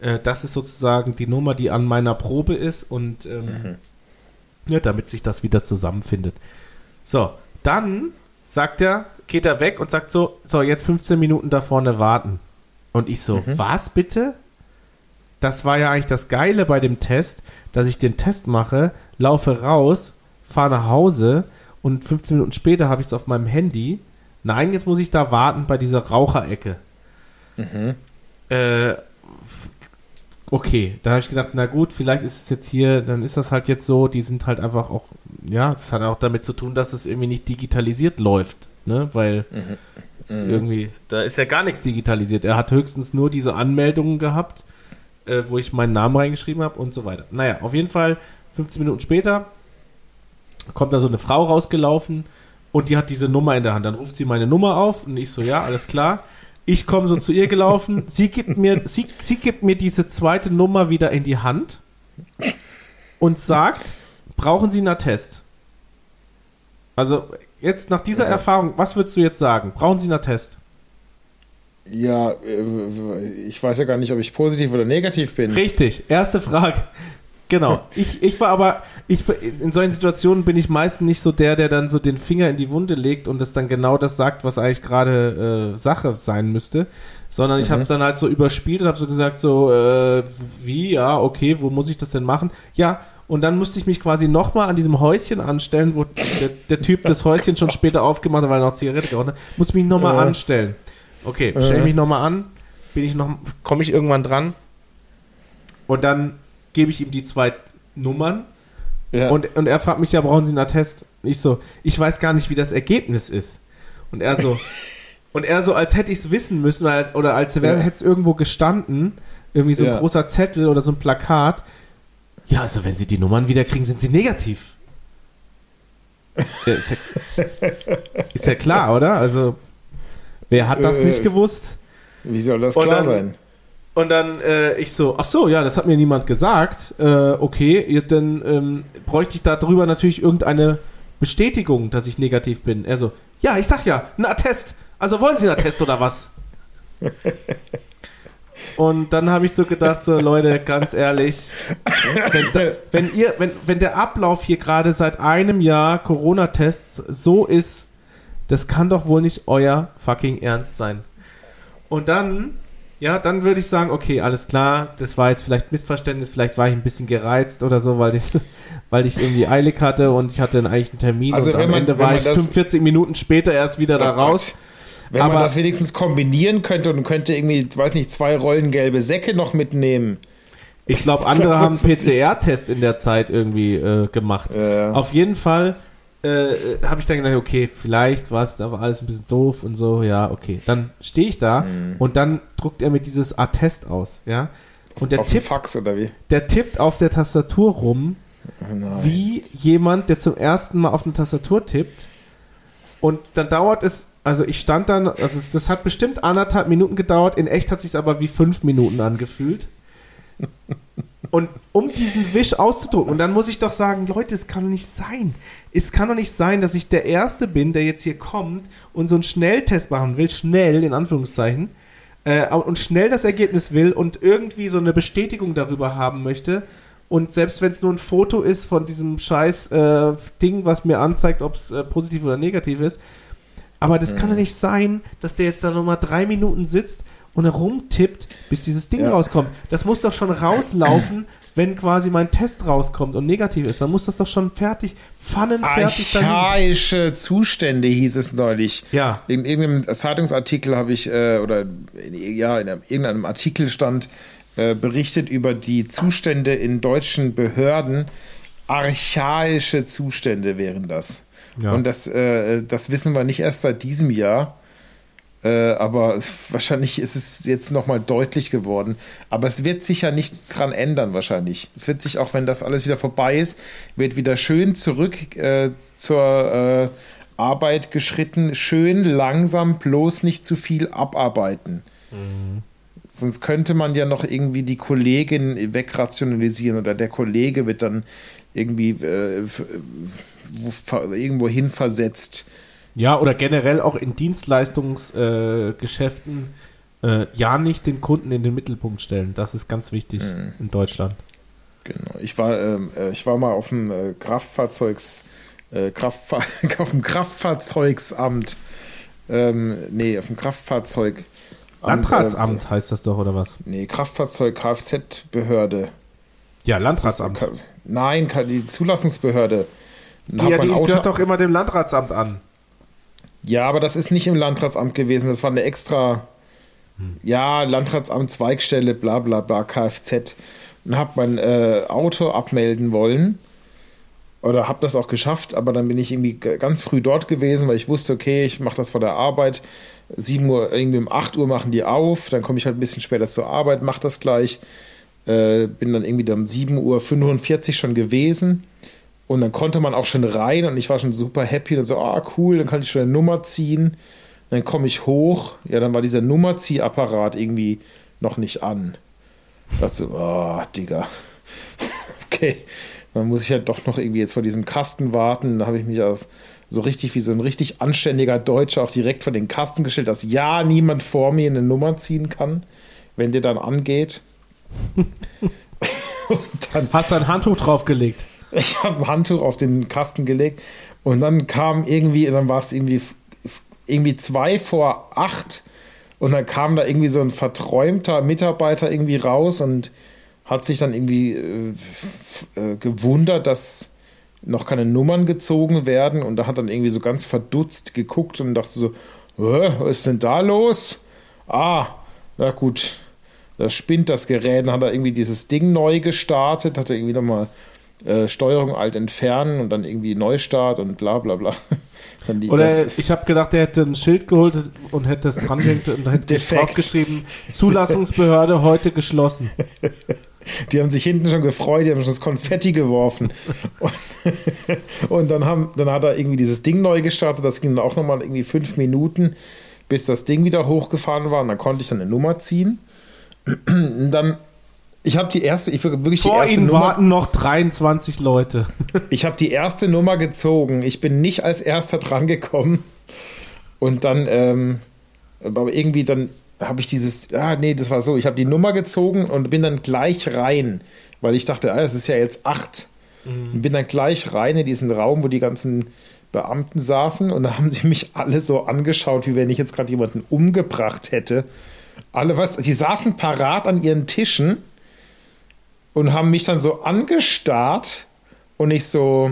Äh, das ist sozusagen die Nummer, die an meiner Probe ist und ähm, ja, damit sich das wieder zusammenfindet. So, dann sagt er, geht er weg und sagt so, so, jetzt 15 Minuten da vorne warten. Und ich so, Mhm. was bitte? Das war ja eigentlich das Geile bei dem Test, dass ich den Test mache, laufe raus, fahre nach Hause und 15 Minuten später habe ich es auf meinem Handy. Nein, jetzt muss ich da warten bei dieser Raucherecke. Äh, f- okay, da habe ich gedacht, na gut, vielleicht ist es jetzt hier, dann ist das halt jetzt so, die sind halt einfach auch, ja, das hat auch damit zu tun, dass es irgendwie nicht digitalisiert läuft, ne, weil irgendwie, da ist ja gar nichts digitalisiert. Er hat höchstens nur diese Anmeldungen gehabt, äh, wo ich meinen Namen reingeschrieben habe und so weiter. Naja, auf jeden Fall, 15 Minuten später kommt da so eine Frau rausgelaufen und die hat diese Nummer in der Hand. Dann ruft sie meine Nummer auf und ich so, ja, alles klar. Ich komme so zu ihr gelaufen. Sie gibt mir, sie, sie gibt mir diese zweite Nummer wieder in die Hand und sagt, brauchen Sie einen Attest? Also jetzt nach dieser Ja. Erfahrung, was würdest du jetzt sagen? Brauchen Sie einen Attest? Ja, äh, ich weiß ja gar nicht, ob ich positiv oder negativ bin. Richtig, erste Frage. Genau. Ich, ich war aber, ich, in solchen Situationen bin ich meistens nicht so der, der dann so den Finger in die Wunde legt und es dann genau das sagt, was eigentlich gerade äh, Sache sein müsste. Sondern ich habe es dann halt so überspielt und habe so gesagt, so, äh, wie, ja, okay, wo muss ich das denn machen? Ja, und dann musste ich mich quasi nochmal an diesem Häuschen anstellen, wo der, der Typ das Häuschen schon [LAUGHS] später aufgemacht hat, weil er noch Zigarette geraucht hat. Muss mich nochmal Äh. anstellen. Okay, stelle Äh. mich nochmal an, bin ich noch, komme ich irgendwann dran und dann gebe ich ihm die zwei Nummern Ja. und, und er fragt mich, ja, brauchen Sie einen Attest? Und ich so, ich weiß gar nicht, wie das Ergebnis ist. Und er so, [LAUGHS] und er so, als hätte ich es wissen müssen oder, als Ja. hätte es irgendwo gestanden, irgendwie so ein Ja. großer Zettel oder so ein Plakat. Ja, also wenn Sie die Nummern wiederkriegen, sind Sie negativ. [LAUGHS] Ist, ja, ist ja klar, oder? Also, wer hat das Äh, nicht gewusst? Wie soll das Und klar dann- sein? Und dann äh, ich so, ach so, ja, das hat mir niemand gesagt. Äh, okay, dann ähm, bräuchte ich darüber natürlich irgendeine Bestätigung, dass ich negativ bin. Er so, ja, ich sag ja, ein Attest. Also wollen Sie einen Attest oder was? [LAUGHS] Und dann habe ich so gedacht, so Leute, ganz ehrlich, wenn, wenn ihr, wenn, wenn der Ablauf hier gerade seit einem Jahr Corona-Tests so ist, das kann doch wohl nicht euer fucking Ernst sein. Und dann, ja, dann würde ich sagen, okay, alles klar, das war jetzt vielleicht Missverständnis, vielleicht war ich ein bisschen gereizt oder so, weil ich, [LAUGHS] weil ich irgendwie eilig hatte und ich hatte einen eigentlichen Termin Also und am man- Ende war ich das- 45 Minuten später erst wieder da Oh raus. Gott. Wenn Aber- man das wenigstens kombinieren könnte und könnte irgendwie, weiß nicht, zwei Rollen gelbe Säcke noch mitnehmen. Ich glaube, [LAUGHS] andere haben PCR-Test in der Zeit irgendwie äh, gemacht. Ja. Auf jeden Fall äh, habe ich dann gedacht, okay, vielleicht war es aber alles ein bisschen doof und so, ja, okay. Dann stehe ich da Mhm. und dann druckt er mir dieses Attest aus, ja. Und der Auf tippt, Fax oder wie? der tippt auf der Tastatur rum, Oh wie jemand, der zum ersten Mal auf eine Tastatur tippt. Und dann dauert es, also ich stand dann, also es- das hat bestimmt anderthalb Minuten gedauert, in echt hat sich aber wie fünf Minuten angefühlt. Und um diesen Wisch auszudrucken, und dann muss ich doch sagen, Leute, es kann nicht sein. Es kann doch nicht sein, dass ich der Erste bin, der jetzt hier kommt und so einen Schnelltest machen will, schnell, in Anführungszeichen, äh, und schnell das Ergebnis will und irgendwie so eine Bestätigung darüber haben möchte. Und selbst wenn es nur ein Foto ist von diesem scheiß äh, Ding, was mir anzeigt, ob es äh, positiv oder negativ ist. Aber das kann doch nicht sein, dass der jetzt da nochmal drei Minuten sitzt und herumtippt, bis dieses Ding Ja. rauskommt. Das muss doch schon rauslaufen, [CLEARS THROAT] [CLEARS THROAT] wenn quasi mein Test rauskommt und negativ ist. Dann muss das doch schon fertig, pfannenfertig dahin. Archaische Zustände hieß es neulich. Ja. In irgendeinem Zeitungsartikel habe ich, äh, oder in, ja, in einem, irgendeinem Artikel stand äh, berichtet über die Zustände in deutschen Behörden. Archaische Zustände wären das. Ja. Und das, äh, das wissen wir nicht erst seit diesem Jahr. Äh, aber wahrscheinlich ist es jetzt nochmal deutlich geworden. Aber es wird sich ja nichts dran ändern, wahrscheinlich. Es wird sich, auch wenn das alles wieder vorbei ist, wird wieder schön zurück äh, zur äh, Arbeit geschritten. Schön langsam, bloß nicht zu viel abarbeiten. Sonst könnte man ja noch irgendwie die Kollegin wegrationalisieren oder der Kollege wird dann irgendwie äh, ver- irgendwo hin versetzt. Ja, oder generell auch in Dienstleistungsgeschäften äh, äh, ja nicht den Kunden in den Mittelpunkt stellen. Das ist ganz wichtig in Deutschland. Genau. Ich war, ähm, äh, ich war mal auf dem äh, Kraftfahrzeugs äh, Kraftfahr [LAUGHS] auf dem Kraftfahrzeugsamt. Ähm, nee, auf dem Kraftfahrzeug. Landratsamt äh, heißt das doch, oder was? Nee, Kraftfahrzeug Kfz-Behörde. Ja, Landratsamt. nein, die Zulassungsbehörde. Ja, die gehört doch immer dem Landratsamt an. Ja, aber das ist nicht im Landratsamt gewesen. Das war eine extra, hm. ja, Landratsamt Zweigstelle, bla bla bla, Kfz. Und hab mein äh, Auto abmelden wollen. Oder hab das auch geschafft, aber dann bin ich irgendwie ganz früh dort gewesen, weil ich wusste, okay, ich mache das vor der Arbeit. 7 Uhr, irgendwie um 8 Uhr machen die auf, dann komme ich halt ein bisschen später zur Arbeit, mach das gleich. Äh, bin dann irgendwie um 7.45 Uhr schon gewesen und dann konnte man auch schon rein und ich war schon super happy. Und so, ah, cool, dann kann ich schon eine Nummer ziehen. Dann komme ich hoch. Ja, dann war dieser Nummerziehapparat irgendwie noch nicht an. Da so, oh, Digga. [LAUGHS] okay. Dann muss ich ja halt doch noch irgendwie jetzt vor diesem Kasten warten. Da habe ich mich aus so richtig wie so ein richtig anständiger Deutscher auch direkt vor den Kasten gestellt, dass ja niemand vor mir eine Nummer ziehen kann, wenn der dann angeht. [LAUGHS] [LAUGHS] dann, Hast du ein Handtuch draufgelegt? Ich habe ein Handtuch auf den Kasten gelegt und dann kam irgendwie, dann war es irgendwie, irgendwie zwei vor acht und dann kam da irgendwie so ein verträumter Mitarbeiter irgendwie raus und hat sich dann irgendwie äh, äh, gewundert, dass noch keine Nummern gezogen werden und da hat dann irgendwie so ganz verdutzt geguckt und dachte so, was ist denn da los? Ah, na gut, da spinnt das Gerät, dann hat er irgendwie dieses Ding neu gestartet, hat er irgendwie nochmal äh, Steuerung alt entfernen und dann irgendwie Neustart und bla bla bla. [LAUGHS] Oder ich habe gedacht, er hätte ein Schild geholt und hätte das dran gehängt und hätte draufgeschrieben, Zulassungsbehörde heute geschlossen. Die haben sich hinten schon gefreut, die haben schon das Konfetti geworfen. Und, [LAUGHS] und dann, haben, dann hat er irgendwie dieses Ding neu gestartet, das ging dann auch nochmal irgendwie fünf Minuten, bis das Ding wieder hochgefahren war und dann konnte ich dann eine Nummer ziehen. Und dann ich habe die erste, ich wirklich Vor die erste Ihnen Nummer. warten noch 23 Leute. [LAUGHS] ich habe die erste Nummer gezogen. Ich bin nicht als erster drangekommen. Und dann, ähm, aber irgendwie dann habe ich dieses, ah nee, das war so, ich habe die Nummer gezogen und bin dann gleich rein, weil ich dachte, ah, es ist ja jetzt acht. Mhm. Und bin dann gleich rein in diesen Raum, wo die ganzen Beamten saßen und da haben sie mich alle so angeschaut, wie wenn ich jetzt gerade jemanden umgebracht hätte. Alle, was, die saßen parat an ihren Tischen und haben mich dann so angestarrt und ich so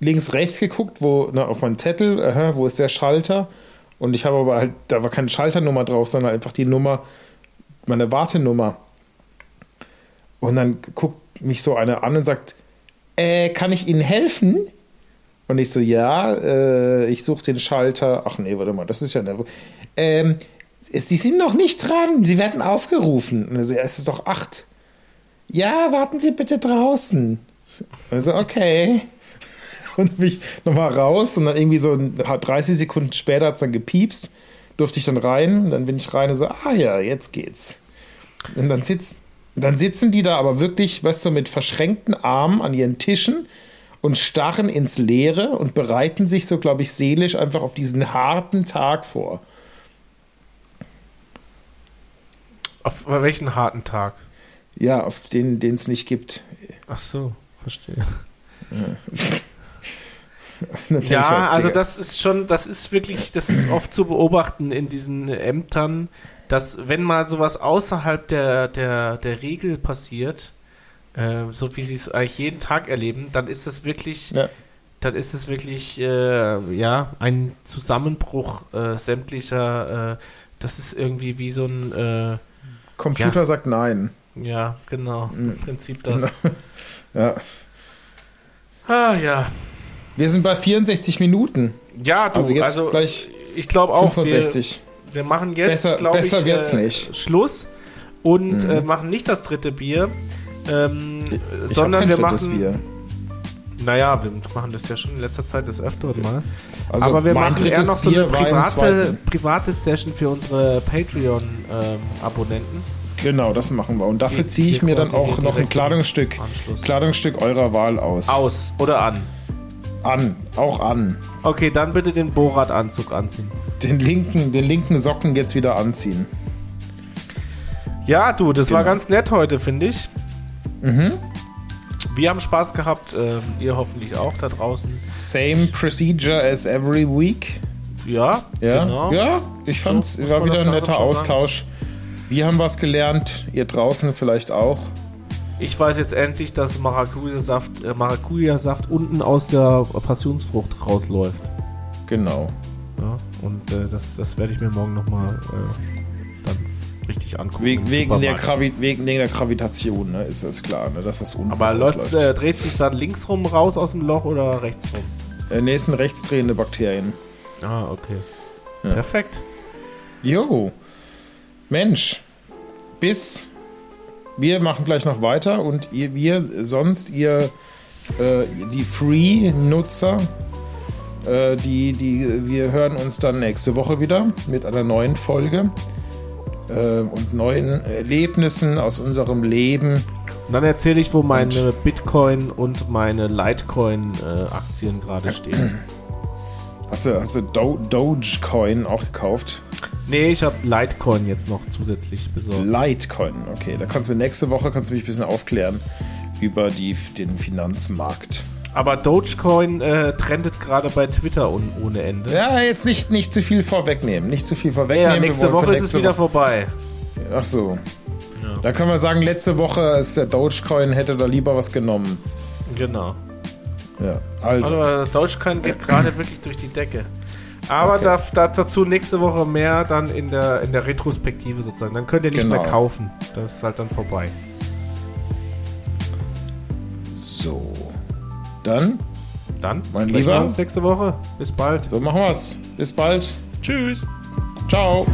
links, rechts geguckt, wo, ne, auf meinen Zettel, aha, wo ist der Schalter? Und ich habe aber halt, da war keine Schalternummer drauf, sondern einfach die Nummer, meine Wartenummer. Und dann guckt mich so eine an und sagt, äh, kann ich Ihnen helfen? Und ich so, ja, äh, ich suche den Schalter. Ach nee, warte mal, das ist ja eine. Ähm, Sie sind noch nicht dran, Sie werden aufgerufen. Und er so, ja, es ist doch acht ja, warten Sie bitte draußen. Also, okay. Und bin ich nochmal raus und dann irgendwie so 30 Sekunden später hat es dann gepiepst, durfte ich dann rein. Und dann bin ich rein und so, ah ja, jetzt geht's. Und dann, sitz, dann sitzen die da aber wirklich, weißt du, mit verschränkten Armen an ihren Tischen und starren ins Leere und bereiten sich so, glaube ich, seelisch einfach auf diesen harten Tag vor. Auf welchen harten Tag? Ja, auf den es nicht gibt. Ach so, verstehe. Ja. [LAUGHS] ja, also das ist schon, das ist wirklich, das ist oft zu beobachten in diesen Ämtern, dass wenn mal sowas außerhalb der, der, der Regel passiert, äh, so wie sie es eigentlich jeden Tag erleben, dann ist das wirklich, ja. dann ist es wirklich, äh, ja, ein Zusammenbruch äh, sämtlicher, äh, das ist irgendwie wie so ein äh, Computer ja. sagt nein. Ja, genau. Im Prinzip das. [LAUGHS] ja. Ah, ja. Wir sind bei 64 Minuten. Ja, du, also, jetzt also gleich ich glaube auch, 65. Wir, wir machen jetzt, glaube ich, besser wird's äh, nicht. Schluss und mhm. äh, machen nicht das dritte Bier, ähm, sondern wir machen. Bier. Naja, wir machen das ja schon in letzter Zeit des Öfteren mal. Also Aber wir machen eher noch so eine private, private Session für unsere Patreon-Abonnenten. Ähm, Genau, das machen wir. Und dafür ziehe ich mir dann auch noch ein Kleidungsstück, Kleidungsstück eurer Wahl aus. Aus oder an? An, auch an. Okay, dann bitte den Borat-Anzug anziehen. Den linken, den linken Socken jetzt wieder anziehen. Ja, du, das genau. war ganz nett heute, finde ich. Mhm. Wir haben Spaß gehabt, ähm, ihr hoffentlich auch da draußen. Same procedure as every week. Ja, Ja, genau. ja ich fand es So war wieder ein netter Austausch. Wir haben was gelernt, ihr draußen vielleicht auch. Ich weiß jetzt endlich, dass Maracuja-Saft äh, Maracuja-Saft unten aus der Passionsfrucht rausläuft. Genau. Ja, und äh, das, das werde ich mir morgen nochmal äh, dann richtig angucken. Wegen, wegen, der. Gravi wegen der Gravitation, ne, ist das klar, ne, dass das unten Aber läuft, äh, dreht sich dann links rum raus aus dem Loch oder rechts rum? Äh, nee, es sind rechtsdrehende Bakterien. Ah, okay. Ja. Perfekt. Jo. Mensch. Bis. Wir machen gleich noch weiter und ihr, wir sonst, ihr, äh, die Free-Nutzer, äh, die, die, wir hören uns dann nächste Woche wieder mit einer neuen Folge äh, und neuen Erlebnissen aus unserem Leben. Und dann erzähle ich, wo meine Bitcoin und meine Litecoin-Aktien gerade stehen. Hast du, hast du Do Dogecoin auch gekauft? Nee, ich habe Litecoin jetzt noch zusätzlich besorgt. Litecoin, okay. Da kannst du mir nächste Woche kannst du mich ein bisschen aufklären über die, den Finanzmarkt. Aber Dogecoin äh, trendet gerade bei Twitter un ohne Ende. Ja, jetzt nicht, nicht zu viel vorwegnehmen. Nicht zu viel vorwegnehmen. Ja, nächste Woche für ist es nächste wieder Woche- vorbei. Ach so. Da können wir sagen, letzte Woche ist der Dogecoin, hätte da lieber was genommen. Genau. Ja, also. Also Dogecoin geht gerade wirklich durch die Decke. Aber Okay. da, da, dazu nächste Woche mehr dann in der, in der Retrospektive sozusagen. Dann könnt ihr nicht Genau. mehr kaufen. Das ist halt dann vorbei. So. Dann, Dann Mein Lieber. wir uns nächste Woche. Bis bald. so machen wir's. Bis bald. Tschüss. Ciao.